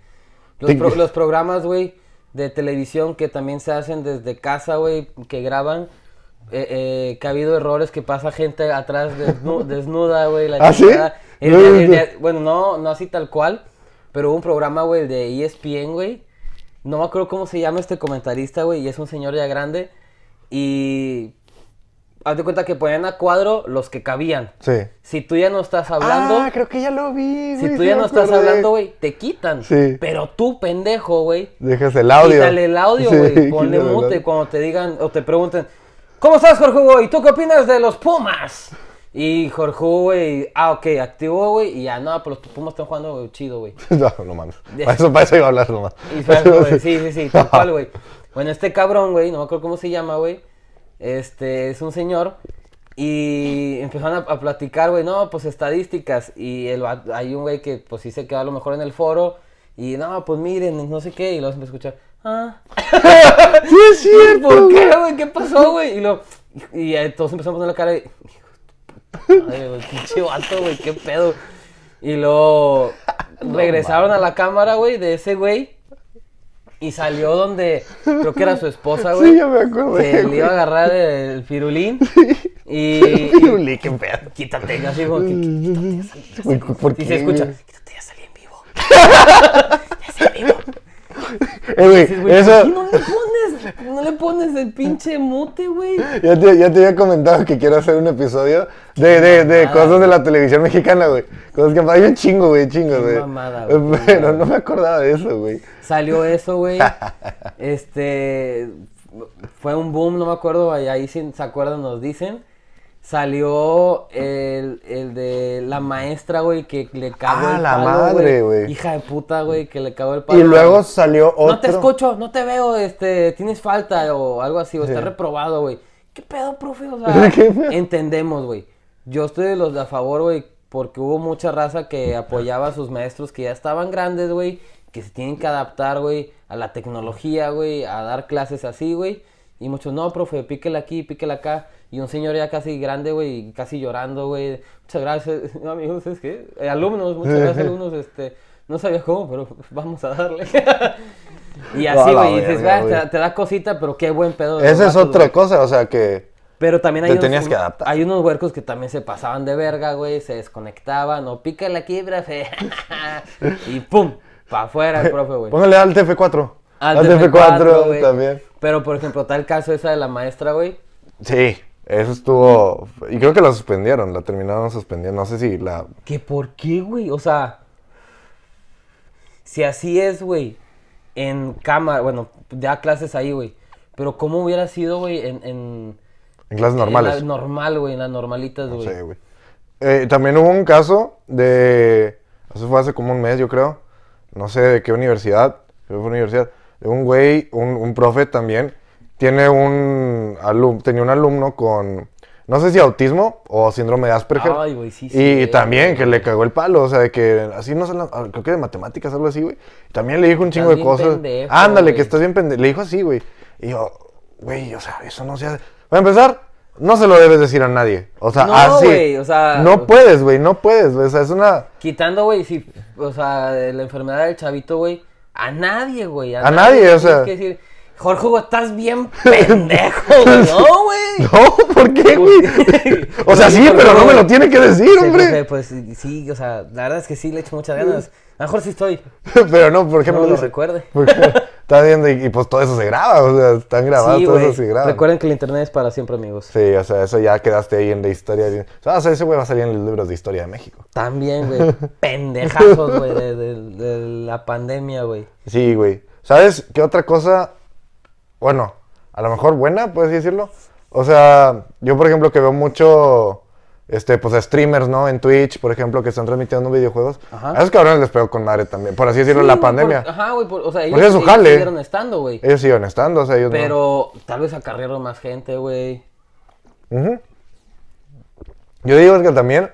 Los, Tic- pro- los programas, güey, de televisión que también se hacen desde casa, güey, que graban. eh, eh, que ha habido errores que pasa gente atrás desnu- desnuda, güey. la ¿Ah, sí? El el bueno, no, no así tal cual, pero hubo un programa, güey, de ESPN, güey. No me acuerdo cómo se llama este comentarista, güey, y es un señor ya grande. Y. Haz de cuenta que ponían a cuadro los que cabían. Sí. Si tú ya no estás hablando, Ah, creo que ya lo vi, si güey, tú sí ya no estás acordé. hablando, güey, te quitan. Sí. Pero tú, pendejo, güey, Dejas el audio. quítale el audio, Sí, güey. Ponle quítale el mute cuando te digan o te pregunten, ¿cómo estás, Jorge Hugo? ¿Y tú qué opinas de los Pumas? Y Jorge güey, ah, ok, activó, güey, y ya, no, pero los Pumas están jugando güey, chido, güey. No, no mames. Para eso, para eso iba a hablar nomás. Y sí, sí, sí, tal cual, güey. Bueno, este cabrón, güey, no me acuerdo cómo se llama, güey. Este, es un señor. Y empezaron a, a platicar, güey, no, pues estadísticas. Y el, hay un güey que, pues sí se quedó a lo mejor en el foro. Y no, pues miren, no sé qué. Y luego se empezó a escuchar, ah, Sí, es cierto. ¿por qué, güey? ¿Qué pasó, güey? Y, lo, y, y, eh, todos empezamos a poner la cara de, hijo de tu Ay, güey, pinche vato, güey, qué pedo. Y luego regresaron a la cámara, güey, de ese güey. Y salió donde creo que era su esposa, güey. Sí, ya me acordé, Que le iba a agarrar el firulín. Y, lick en pedo. quítate, así como que Güey, ¿por y qué, se escucha, quítate, ya salí en vivo. ya salí en vivo. Eh, güey, Dices, güey, eso... ¿por qué no le pones, no le pones el pinche mute, güey? Ya te, ya te había comentado que quiero hacer un episodio de, de, de mamada, cosas de la televisión mexicana, güey. Cosas que hay un chingo, güey, chingo, Qué güey. mamada, güey, Pero no me acordaba de eso, güey. Salió eso, güey. Este. Fue un boom, no me acuerdo. Ahí, ahí si se acuerdan, nos dicen. Salió el, el de la maestra, güey, que le cagó Ah, el la palo, madre, güey. Hija de puta, güey, que le cagó el palo. Y luego salió otro. No te escucho, no te veo, este, tienes falta o algo así, o estás reprobado, güey. ¿Qué pedo, profe? O sea, entendemos, güey. Yo estoy de los de a favor, güey, porque hubo mucha raza que apoyaba a sus maestros que ya estaban grandes, güey, que se tienen que adaptar, güey, a la tecnología, güey, a dar clases así, güey. Y muchos, no, profe, píquele aquí, píquele acá. Y un señor ya casi grande, güey, casi llorando, güey. Muchas gracias, amigos, es que, eh, alumnos, muchas gracias, alumnos, este, no sabía cómo, pero vamos a darle. y así, la güey, dices, verga, "Va, te, güey". da- te da cosita, pero qué buen pedo. Esa es otra güey". cosa, o sea que. Pero también hay Te unos, tenías que adaptar. hay unos huercos que también se pasaban de verga, güey, se desconectaban, o pícale aquí, profe. y pum, pa' afuera el profe, güey. Póngale al TF4. Al Al TF4, TF4 güey. también. Pero, por ejemplo, tal caso esa de la maestra, güey. Sí, eso estuvo. Y creo que la suspendieron, la terminaron suspendiendo. No sé si la. ¿Que por qué, güey? O sea, si así es, güey, en cámara, bueno, ya clases ahí, güey. Pero ¿cómo hubiera sido, güey, en, en, En clases en normales. la normal, güey, en las normalitas, No güey? sé, güey. Eh, también hubo un caso de. Eso fue hace como un mes, yo creo. No sé de qué universidad. Creo que fue universidad. De un güey, un, un profe también. Tiene un alumno. Tenía un alumno con. No sé si autismo o síndrome de Asperger. Ay, güey, sí, Y sí, también que le cagó el palo. O sea, de que así no la- ah, creo que de matemáticas, algo así, güey. También le dijo un chingo de cosas. pendejo, Ándale, que estás bien pendejo. Le dijo así, güey. Y yo, güey, o sea, eso no se hace. Para empezar, no se lo debes decir a nadie. O sea, No, así. o sea- No puedes, güey, no puedes. güey, O sea, es una. Quitando, güey, si, o sea, la enfermedad del chavito, güey, a nadie, güey. A nadie, o sea. que decir, Jorge, estás bien pendejo, güey. No, güey. No, ¿por qué, güey? O sea, sí, pero no me lo tiene que decir, sí, hombre. Pues sí, o sea, la verdad es que sí le echo muchas ganas. A lo mejor sí estoy. Pero no, ¿por qué No me lo recuerde. Porque está viendo y, y, pues todo eso se graba, o sea, están grabados, Sí, todo eso se graba. Recuerden que el internet es para siempre, amigos. Sí, o sea, eso ya quedaste ahí en la historia. de- O sea, ese güey va a salir en los libros de historia de México. También, güey. Pendejazos, güey, de, de- de la pandemia, güey. Sí, güey. ¿Sabes qué otra cosa? Bueno, a lo mejor buena, puedes decirlo. O sea, yo por ejemplo que veo mucho, este, pues streamers, ¿no? En Twitch, por ejemplo, que están transmitiendo videojuegos. Ajá. A esos cabrones les pegó con madre también, por así decirlo, Sí, la pandemia. por- ajá, güey, o sea, ellos, ellos siguieron estando, güey. Ellos siguen estando, o sea, ellos no. Pero tal vez acarrearon más gente, güey. Ujú. Yo digo que también,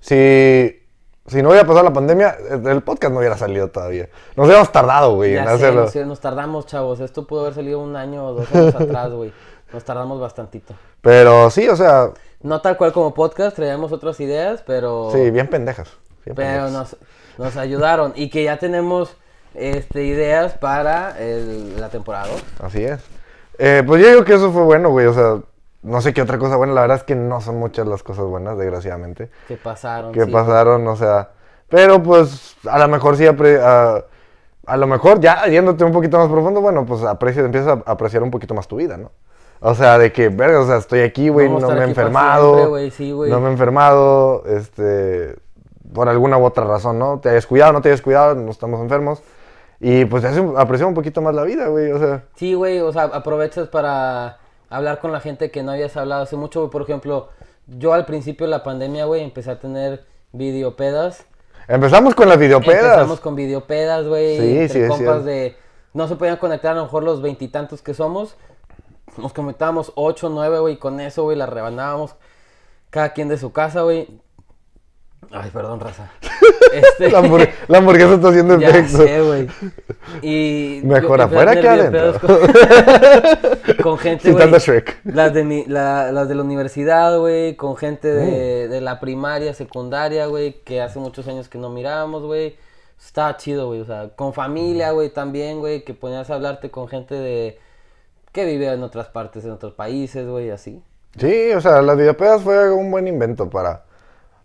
si, si no hubiera pasado la pandemia, el podcast no hubiera salido todavía. Nos hubiéramos tardado, güey, en Ya sé, hacerlo. nos, nos tardamos, chavos. Esto pudo haber salido un año o dos años atrás, güey. Nos tardamos bastantito. Pero sí, o sea, No tal cual como podcast, traíamos otras ideas, pero... sí, bien pendejas. bien Pero pendejas. nos, nos ayudaron. Y que ya tenemos este, ideas para el- la temporada. Así es. Eh, pues yo digo que eso fue bueno, güey. O sea, no sé qué otra cosa buena. La verdad es que no son muchas las cosas buenas, desgraciadamente. que pasaron. Que sí. pasaron, o sea. Pero pues a lo mejor sí, a, a lo mejor ya yéndote un poquito más profundo, bueno, pues aprecia, empiezas a apreciar un poquito más tu vida, ¿no? O sea, de que, verga, o sea, estoy aquí, güey, no me he enfermado. siempre, sí, no me he enfermado, este, por alguna u otra razón, ¿no? Te hayas cuidado, no te hayas cuidado, no estamos enfermos. Y pues te hace apreciar un poquito más la vida, güey, o sea. Sí, güey, o sea, aprovechas para hablar con la gente que no habías hablado hace mucho, güey. Por ejemplo, yo al principio de la pandemia, güey, empecé a tener videopedas. Empezamos con las videopedas. Empezamos con videopedas, güey. Sí, entre sí, compas cierto. de... No se podían conectar a lo mejor los veintitantos que somos. Nos conectábamos ocho, nueve, güey, con eso, güey, la rebanábamos cada quien de su casa, güey. Ay, perdón, raza. Este... La, hamburg- la hamburguesa está haciendo efecto. güey. Y... Mejor yo- afuera que adentro. Con, con gente, Shrek. Las de, mi, la- las de la universidad, güey, con gente de, Mm. de la primaria, secundaria, güey, que hace muchos años que no mirábamos, güey. Está chido, güey, o sea, con familia, güey, también, güey, que ponías a hablarte con gente de... que vive en otras partes, en otros países, güey, así. Sí, o sea, las videopedas fue un buen invento para,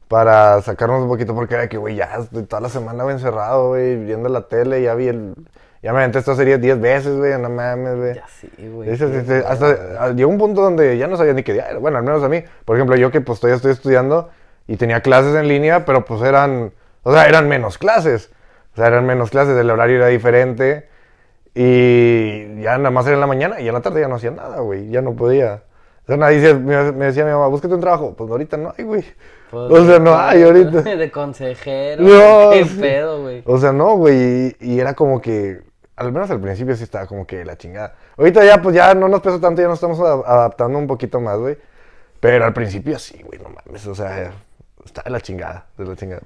para sacarnos un poquito, porque era que, güey, ya estoy toda la semana encerrado, güey, viendo la tele, ya vi el... Ya me aventé esta serie 10 veces, güey, no mames, güey. Ya sí, güey. Hasta ah, llegó un punto donde ya no sabía ni qué día era. Bueno, al menos a mí. Por ejemplo, yo que pues todavía estoy estudiando y tenía clases en línea, pero pues eran, o sea, eran menos clases. O sea, eran menos clases, el horario era diferente. Y ya nada más era en la mañana y en la tarde ya no hacía nada, güey. Ya no podía. O sea, nadie me, me decía mi mamá, búsquete un trabajo. Pues ahorita no hay, güey. Pues, o sea, no hay ahorita. De consejero. No, Qué sí. pedo, güey. O sea, no, güey. Y, y era como que, al menos al principio sí estaba como que la chingada. Ahorita ya, pues ya no nos pesa tanto, ya nos estamos adaptando un poquito más, güey. Pero al principio sí, güey, no mames. O sea, está de la chingada, de la chingada.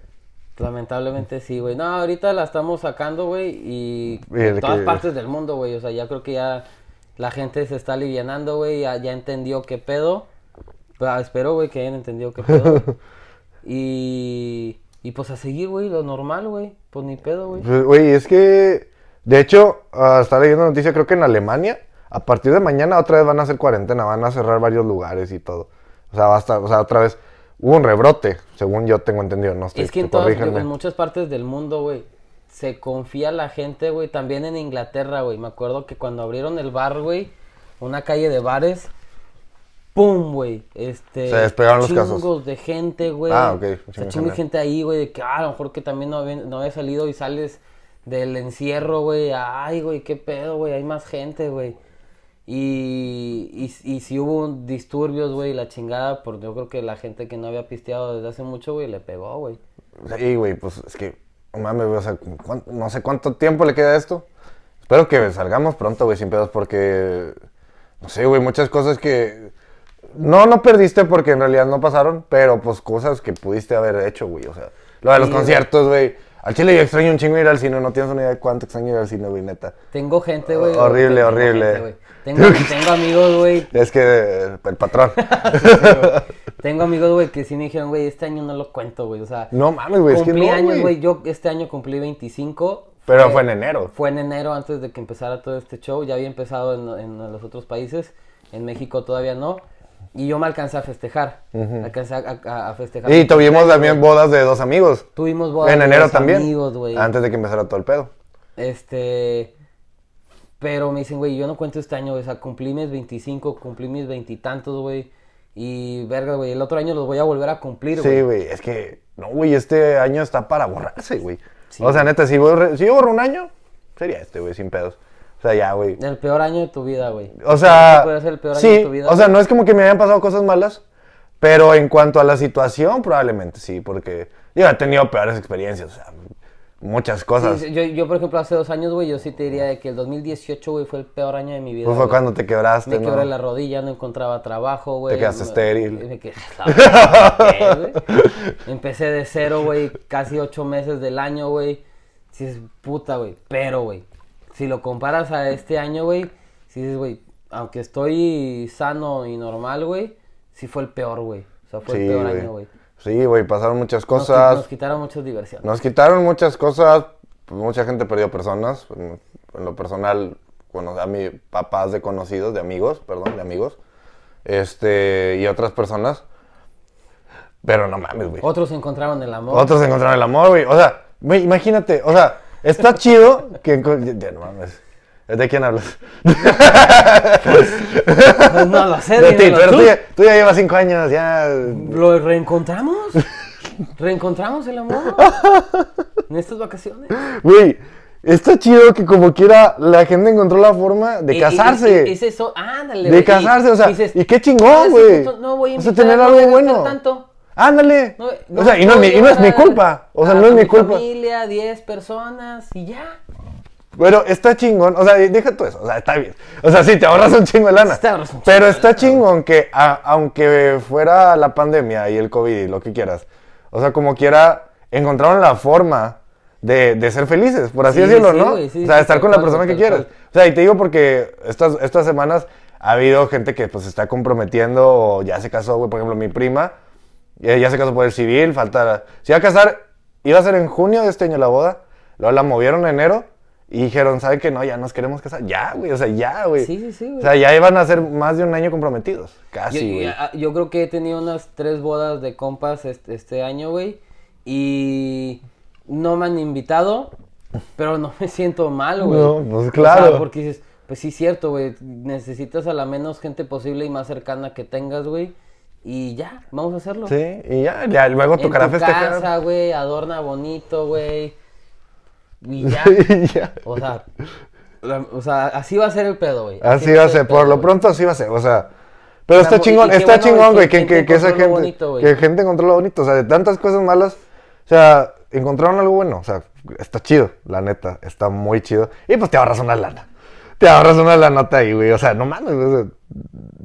Lamentablemente sí, güey. No, ahorita la estamos sacando, güey, y Y de en todas que- partes del mundo, güey. O sea, ya creo que ya la gente se está alivianando, güey. Ya, ya entendió qué pedo. Ah, espero, güey, que hayan entendido qué pedo. y, y pues a seguir, güey, lo normal, güey. Pues ni pedo, güey. Pues, Güey, es que, de hecho, estaba leyendo noticia, creo que en Alemania, a partir de mañana otra vez van a hacer cuarentena, van a cerrar varios lugares y todo. O sea, basta, o sea, otra vez hubo un rebrote, según yo tengo entendido, no estoy Es que en, todas, en muchas partes del mundo, güey, se confía la gente, güey. También en Inglaterra, güey. Me acuerdo que cuando abrieron el bar, güey, una calle de bares, ¡pum, güey! Este, Se despegaron los casos. chingos de gente, güey. Ah, ok, O sea, chingo chingo de gente ahí, güey, de que, ah, a lo mejor que también no había, no había salido y sales del encierro, güey. Ay, güey, qué pedo, güey, hay más gente, güey. Y, y, y si hubo un disturbios, güey, la chingada, porque yo creo que la gente que no había pisteado desde hace mucho, güey, le pegó, güey. Sí, güey, pues es que, no mames, güey, o sea, ¿cuán- no sé cuánto tiempo le queda a esto. Espero que salgamos pronto, güey, sin pedos, porque, no sé, güey, muchas cosas que, no, no perdiste porque en realidad no pasaron, pero pues cosas que pudiste haber hecho, güey, o sea, lo de los Sí, conciertos, güey. Al chile yo extraño un chingo ir al cine, no tienes una idea de cuánto extraño ir al cine, güey, neta. Tengo gente, güey. Horrible, tengo horrible. gente, güey. tengo, tengo amigos, güey. Es que eh, el patrón. Tengo amigos, güey, que sí me dijeron, güey, este año no lo cuento, güey. O sea, no mames, güey, es que cumplí no, años, güey. Yo este año cumplí 25. Pero fue en enero. Fue en enero antes de que empezara todo este show. Ya había empezado en, en los otros países. En México todavía no. Y yo me alcancé a festejar. Alcancé a, a- a festejar. Y tuvimos también bodas de dos amigos. Tuvimos bodas En de enero dos también. amigos, güey. Antes de que empezara todo el pedo. Este. Pero me dicen, güey, yo no cuento este año. O sea, cumplí mis 25, cumplí mis veintitantos, güey. Y verga, güey, el otro año los voy a volver a cumplir, güey. Sí, güey, es que, no, güey, este año está para borrarse, güey. Sí, o sea, neta, si, borro, si yo borro un año, sería este, güey, sin pedos. O sea, ya, güey. El peor año de tu vida, güey. O sea, Puede ser el peor año sí, de tu vida. o sea, no es como que me hayan pasado cosas malas, pero en cuanto a la situación, probablemente sí, porque yo he tenido peores experiencias, o sea, muchas cosas. Sí, yo, yo, por ejemplo, hace dos años, güey, yo sí te diría de que el 2018, güey, fue el peor año de mi vida. Pues fue güey. cuando te quebraste, Me ¿no? quebré la rodilla, no encontraba trabajo, güey. Te quedaste Me- estéril. me quedé- ¿Qué, güey? Empecé de cero, güey, casi ocho meses del año, güey. Si es puta, güey. Pero, güey, si lo comparas a este año, güey, si dices, güey, aunque estoy sano y normal, güey, sí fue el peor, güey. O sea, fue Sí, el peor año, güey. Sí, güey, pasaron muchas cosas. nos quitaron muchas diversiones. Nos quitaron muchas cosas, pues, mucha gente perdió personas. En, en lo personal, bueno, a mis papás de conocidos, de amigos, perdón, de amigos. Este, y otras personas. Pero no mames, güey. Otros encontraron el amor. Otros encontraron el amor, güey. O sea, güey, imagínate, o sea, está chido que. Ya, no mames. ¿De quién hablas? Pues no lo sé, De ti, pero tú. tú ya, tú ya llevas cinco años, ya. ¿Lo reencontramos? ¿Reencontramos el amor? En estas vacaciones. Güey, está chido que como quiera la gente encontró la forma de casarse. es eso, ándale. De y casarse, o sea, dices, y qué "Ah, chingón, güey. no voy a o sea, invitar, tener algo bueno. tanto. Ándale. No, o sea, y no, es mi, y no es mi culpa. O sea, no es mi culpa. familia, 10 personas y ya. Pero está chingón. O sea, deja tú eso. O sea, está bien. O sea, sí, te ahorras un chingo de lana. Te ahorras un chingo Pero está chingón que, a- aunque fuera la pandemia y el COVID y lo que quieras, O sea, como quiera, encontraron la forma de, de ser felices, por así Sí, decirlo, sí, ¿no? sí, o sea, sí, estar con la persona que quieres. O sea, y te digo porque estas, estas semanas ha habido gente que pues se está comprometiendo o ya se casó, güey. Por ejemplo, mi prima eh, ya se casó por el civil, falta... Se iba a casar, iba a ser en junio de este año la boda, luego la movieron en enero y dijeron, ¿saben qué? No, ya nos queremos casar. Ya, güey, o sea, ya, güey. Sí, sí, sí, güey. O sea, ya iban a ser más de un año comprometidos. Yo, Casi, güey. yo- yo creo que he tenido unas tres bodas de compas este, este año, güey. Y no me han invitado, pero no me siento mal, güey. No, pues, O sea, claro. porque dices, pues sí, cierto, güey. Necesitas a la menos gente posible y más cercana que tengas, güey. Y ya, vamos a hacerlo. Sí, y ya, ya luego En tocará tu festejar. casa, güey, adorna bonito, güey. Y ya. Y ya. O sea, o sea, así va a ser el pedo, güey. Así va a ser, por pedo, lo pronto así va a ser, o sea. Pero está chingón, está bueno, chingón, güey, que que, esa gente, bonito, que gente encontró lo bonito, o sea, de tantas cosas malas, o sea, encontraron algo bueno, o sea, está chido, la neta, está muy chido. Y pues te ahorras una lana, te ahorras una lanota ahí, güey, o sea, no mames, güey, o sea,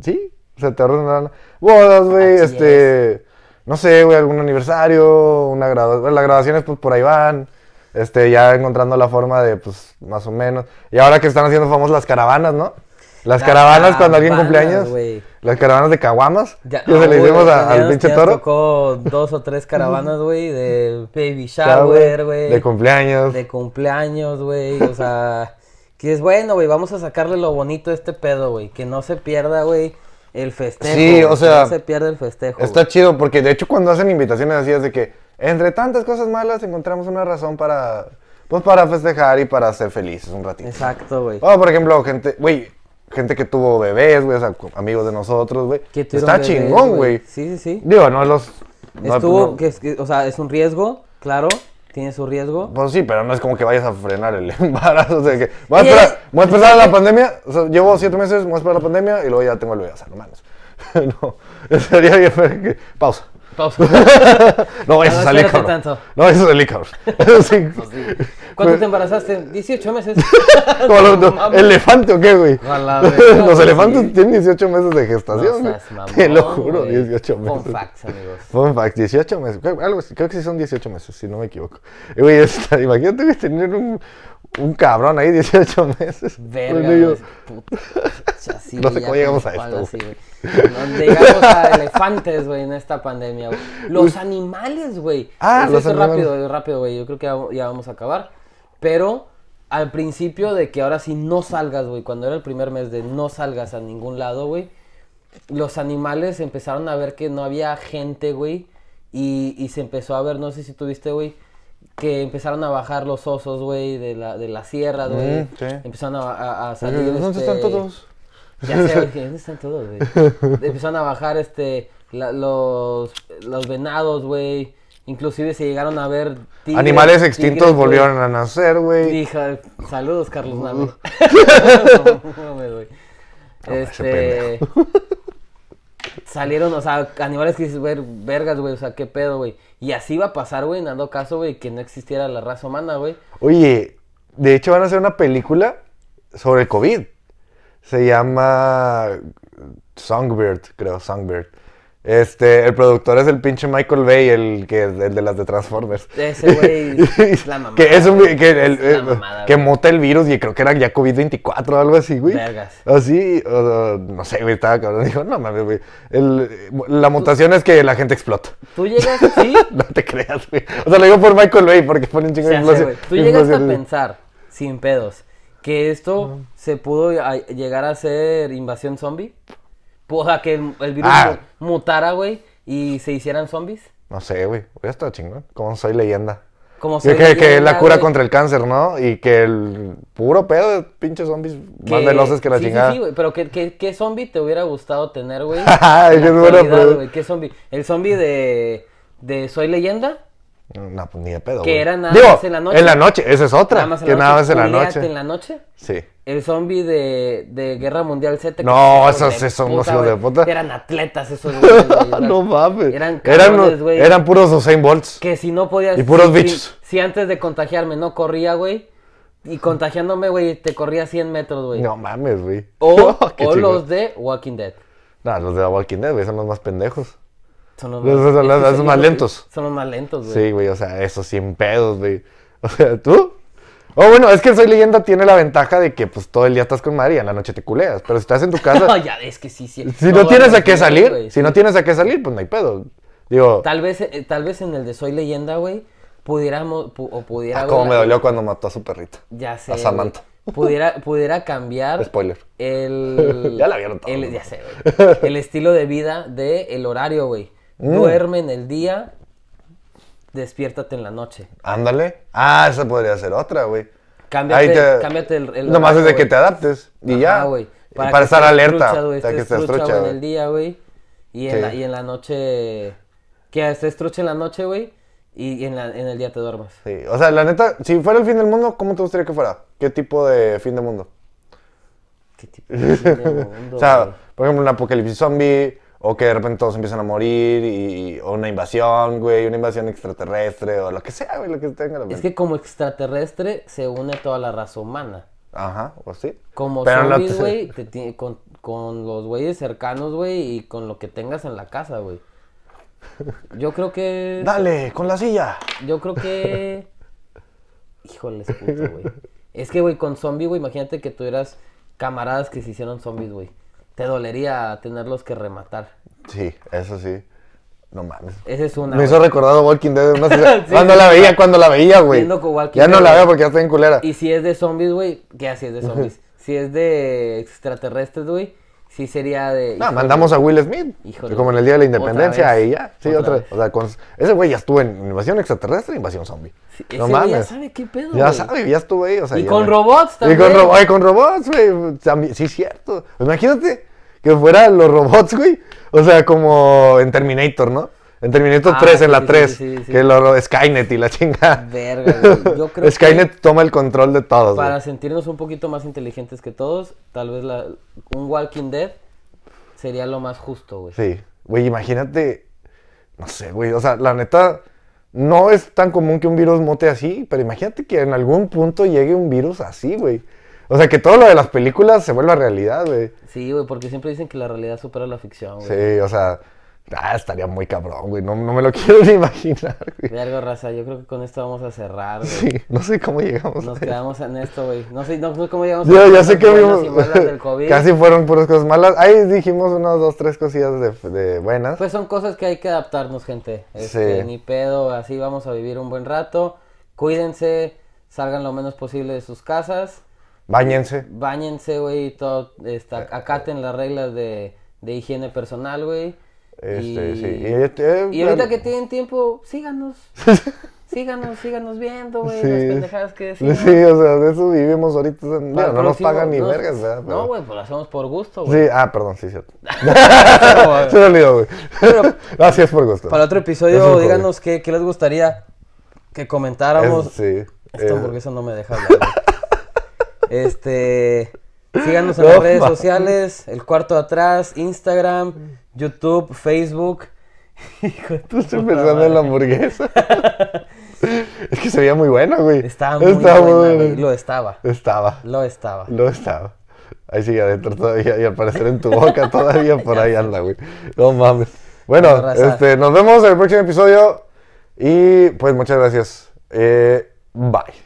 sí, o sea, te ahorras una lana. Bodas, güey, este, no sé, güey, algún aniversario, una graduación, las graduaciones pues por ahí van. Este, ya encontrando la forma de, pues, más o menos. Y ahora que están haciendo famosas las caravanas, ¿no? Las caravanas cuando alguien cumple caravanas, años. güey. Las caravanas de caguamas. Ya, que se le hicimos al pinche toro. tocó dos o tres caravanas, güey, de baby shower, güey. De cumpleaños. De cumpleaños, güey. O sea, que es bueno, güey. Vamos a sacarle lo bonito a este pedo, güey. Que no se pierda, güey, el festejo. Sí, o sea, no se pierda el festejo. Está güey. chido porque de hecho cuando hacen invitaciones así es de que entre tantas cosas malas encontramos una razón para pues para festejar y para ser felices un ratito. Exacto, güey. O por ejemplo, gente, güey, gente que tuvo bebés, güey, o sea, amigos de nosotros, güey. Está bebés, chingón, güey. Sí, sí, sí. Digo, no los no- Estuvo, no- que- o sea, es un riesgo, claro. Tiene su riesgo. Pues sí, pero no es como que vayas a frenar el embarazo. O sea, que voy a esperar, voy a esperar a la pandemia. O sea, llevo siete meses, voy a esperar la pandemia y luego ya tengo el bebé. O sea, no mames. no, sería bien. Pausa. Pausa. No a no espérate cabrón. tanto. No salir, cabrón. Sí. ¿Cuánto te embarazaste? 18 meses. Los- No. ¿Elefante o qué, güey? Los sí. elefantes tienen 18 meses de gestación. No güey. seas mamón, Te lo juro, güey. 18 meses. Fun facts, amigos. Fun fact, 18 meses. Creo, algo creo que sí son 18 meses, si no me equivoco. Y, güey, está- imagínate güey, tener un, un cabrón ahí 18 meses. Verga, puta. Así, No sé cómo llegamos a esto, así, güey. No, Llegamos a elefantes, güey, en esta pandemia, güey. Los animales, güey. Ah, Es- los es animales. rápido, es rápido, güey. Yo creo que ya, ya vamos a acabar. Pero al principio de que ahora sí no salgas, güey. Cuando era el primer mes de no salgas a ningún lado, güey. Los animales empezaron a ver que no había gente, güey. Y, y se empezó a ver, no sé si tuviste, güey. Que empezaron a bajar los osos, güey, de la, de la sierra, güey. Mm, sí. Empezaron a, a- a salir. ¿Dónde este, están todos? ya sé, güey, ¿dónde están todos, güey? Empezaron a bajar este la- los, los venados, güey. Inclusive se llegaron a ver tigres, Animales extintos tigres, volvieron a nacer, güey. Saludos, Carlos Nave. No güey. Este. Salieron, o sea, animales que dices, güey, vergas, güey, o sea, qué pedo, güey. Y así va a pasar, güey, en dando caso, güey, que no existiera la raza humana, güey. Oye, de hecho van a hacer una película sobre el COVID. Se llama Songbird, creo, Songbird. Este, el productor es el pinche Michael Bay, el que el de las de Transformers. Ese güey es la mamada. que es un güey. que, el- Es la eh, mamada, que güey. muta el virus y creo que era ya COVID-24 o algo así, güey. Vergas. Así, o- no sé, güey, estaba cabrón. Dijo, no mames, güey. La mutación es que la gente explota. Tú llegas, sí, No te creas, güey. O sea, lo digo por Michael Bay porque pone un chingo de güey. Tú llegas a pensar, sin pedos, que esto se pudo a- llegar a ser invasión zombie. O sea, que el, el virus Ah. mu- mutara, güey, y se hicieran zombies. No sé, güey. Hubiera estado chingón. Como soy leyenda. Como soy que, que es leyenda, la cura güey. contra el cáncer, ¿no? Y que el puro pedo de pinches zombies más veloces que la sí, chingada. Sí, sí, güey, pero ¿qué, qué, qué zombie te hubiera gustado tener, güey? Ay, qué buena pregunta. ¿Qué zombie? ¿El zombie de, de Soy Leyenda? No, pues ni de pedo. Que güey. era nada Digo, más en la noche. En la noche, esa es otra. Nada más en que la nada noche. más en la Culeate noche. en la noche? Sí. El zombie de, de Guerra Mundial Z. No, son esos- esos unos hijos de puta. Eran atletas esos güeyes, güey, eran- no mames. Eran cabrones, güey. eran puros Usain Bolts. Que si no podías... Y puros si- bichos. Si, si antes de contagiarme no corría, güey. Y contagiándome, güey, te corría 100 metros, güey. No mames, güey. O, Qué o chingón. los de Walking Dead. No, los de The Walking Dead, güey, son los más pendejos. Son los Los- los- los- es que los sí, más lentos. Son los más lentos, güey. Sí, güey, o sea, eso sin pedos, güey. O sea, ¿tú? Oh, bueno, es que Soy Leyenda tiene la ventaja de que pues todo el día estás con María, en la noche te culeas. Pero si estás en tu casa, No, ya, es que sí, sí. si no tienes a qué salir, güey, si sí. no tienes a qué salir, pues no hay pedo. Digo, Tal vez, eh, tal vez en el de Soy Leyenda, güey, pudiéramos, pu- o pudiera... ah, cómo me dolió cuando mató a su perrito. Ya sé, a Samantha. Pudiera, pudiera cambiar Spoiler. el... Ya la vieron todos, el-. Ya sé, güey. El estilo de vida de el horario, güey. Mm. Duerme en el día, despiértate en la noche. Ándale. Ah, esa podría ser otra, güey. Cámbiate, te- cámbiate el, el Nomás es horario, de que te adaptes y Ajá, ya. güey. Para, estar alerta. trucha, para que estés trucha, en el día, güey. Y, en Sí. la, y en la noche... Que estés trucha en la noche, güey. Y, en, la- en el día te duermas. Sí, o sea, la neta, si fuera el fin del mundo, ¿cómo te gustaría que fuera? ¿Qué tipo de fin del mundo? ¿Qué tipo de fin del mundo, o sea, por ejemplo, un apocalipsis zombie, o que de repente todos empiezan a morir, y, o una invasión, güey, una invasión extraterrestre, o lo que sea, güey, lo que tenga la Es que como extraterrestre se une toda la raza humana. Ajá, o sí. Como Pero no zombies, te- güey, te con, con los güeyes cercanos, güey, y con lo que tengas en la casa, güey. Yo creo que... Dale, con la silla. Yo creo que... Híjoles, puto, güey. Es que, güey, con zombie, güey, imagínate que tuvieras camaradas que se hicieron zombies, güey. Te dolería tenerlos que rematar. Sí, eso sí. No mames. Esa es una, Me hizo recordado Walking Dead. Sé, Sí, cuando sí, la veía, cuando la veía, güey. Ya no Dead, la veo porque ya está en culera. Y si es de zombies, güey, ¿qué así es de zombies? si es de extraterrestres, güey, sí sería de... No, mandamos a Will Smith. Híjole. Como en el Día de la Independencia, ahí ya. Sí, Otra. O sea, con- ese güey ya estuvo en invasión extraterrestre e invasión zombie. sí, no ese güey ya mames. sabe qué pedo, Ya sabe, ya estuvo ahí. O sea, Y ya con robots Y también. con, ro- ay, con robots, güey. Sí, cierto. Imagínate que fueran los robots, güey. O sea, como en Terminator, ¿no? En Terminator Ah, 3, en la sí, 3. sí, sí, sí. Que lo, Skynet y la chingada. Verga, güey. Yo creo Skynet que toma el control de todos. para güey. sentirnos un poquito más inteligentes que todos, tal vez la, un Walking Dead sería lo más justo, güey. Sí, güey, imagínate, no sé, güey, o sea, la neta, no es tan común que un virus mute así, pero imagínate que en algún punto llegue un virus así, güey. O sea, que todo lo de las películas se vuelva realidad, güey. Sí, güey, porque siempre dicen que la realidad supera la ficción, güey. Sí, o sea, ah, estaría muy cabrón, güey, no, no me lo quiero ni imaginar, güey. Verga, raza, yo creo que con esto vamos a cerrar, güey. Sí, no sé cómo llegamos Nos a quedamos en esto, güey. No sé, no sé cómo llegamos Yo a ya sé que del COVID. casi fueron puras cosas malas. Ahí dijimos unas dos, tres cosillas de, de buenas. Pues son cosas que hay que adaptarnos, gente. Este, Sí. Ni pedo, así vamos a vivir un buen rato. Cuídense, salgan lo menos posible de sus casas. Báñense. Báñense, güey, todo, está, acaten las reglas de, de higiene personal, güey. Este, y, sí. Y, este, y ahorita que tienen tiempo, síganos. síganos, síganos viendo, güey, Sí. las pendejadas que decimos. Sí, o sea, de eso vivimos ahorita. El no nos pagan ni no, vergas, ¿verdad? No, güey, pues lo hacemos por gusto, güey. Sí, ah, perdón, sí, cierto. Se me olvidó, güey. Gracias por gusto. Para otro Es episodio, díganos qué, qué les gustaría que comentáramos. Es- sí. Esta eh, hamburguesa no me deja hablar. este. Síganos en No las redes sociales, el cuarto de atrás, Instagram, YouTube, Facebook. Hijo Tú puta pensando en la hamburguesa. es que se veía muy buena, güey. Estaba muy Estaba buena, buena. güey. Lo estaba. Estaba. Lo estaba. Lo estaba. Ahí sigue adentro todavía y al parecer en tu boca todavía por ahí anda, güey. No mames. Bueno, este, nos vemos en el próximo episodio y pues muchas gracias. Eh, bye.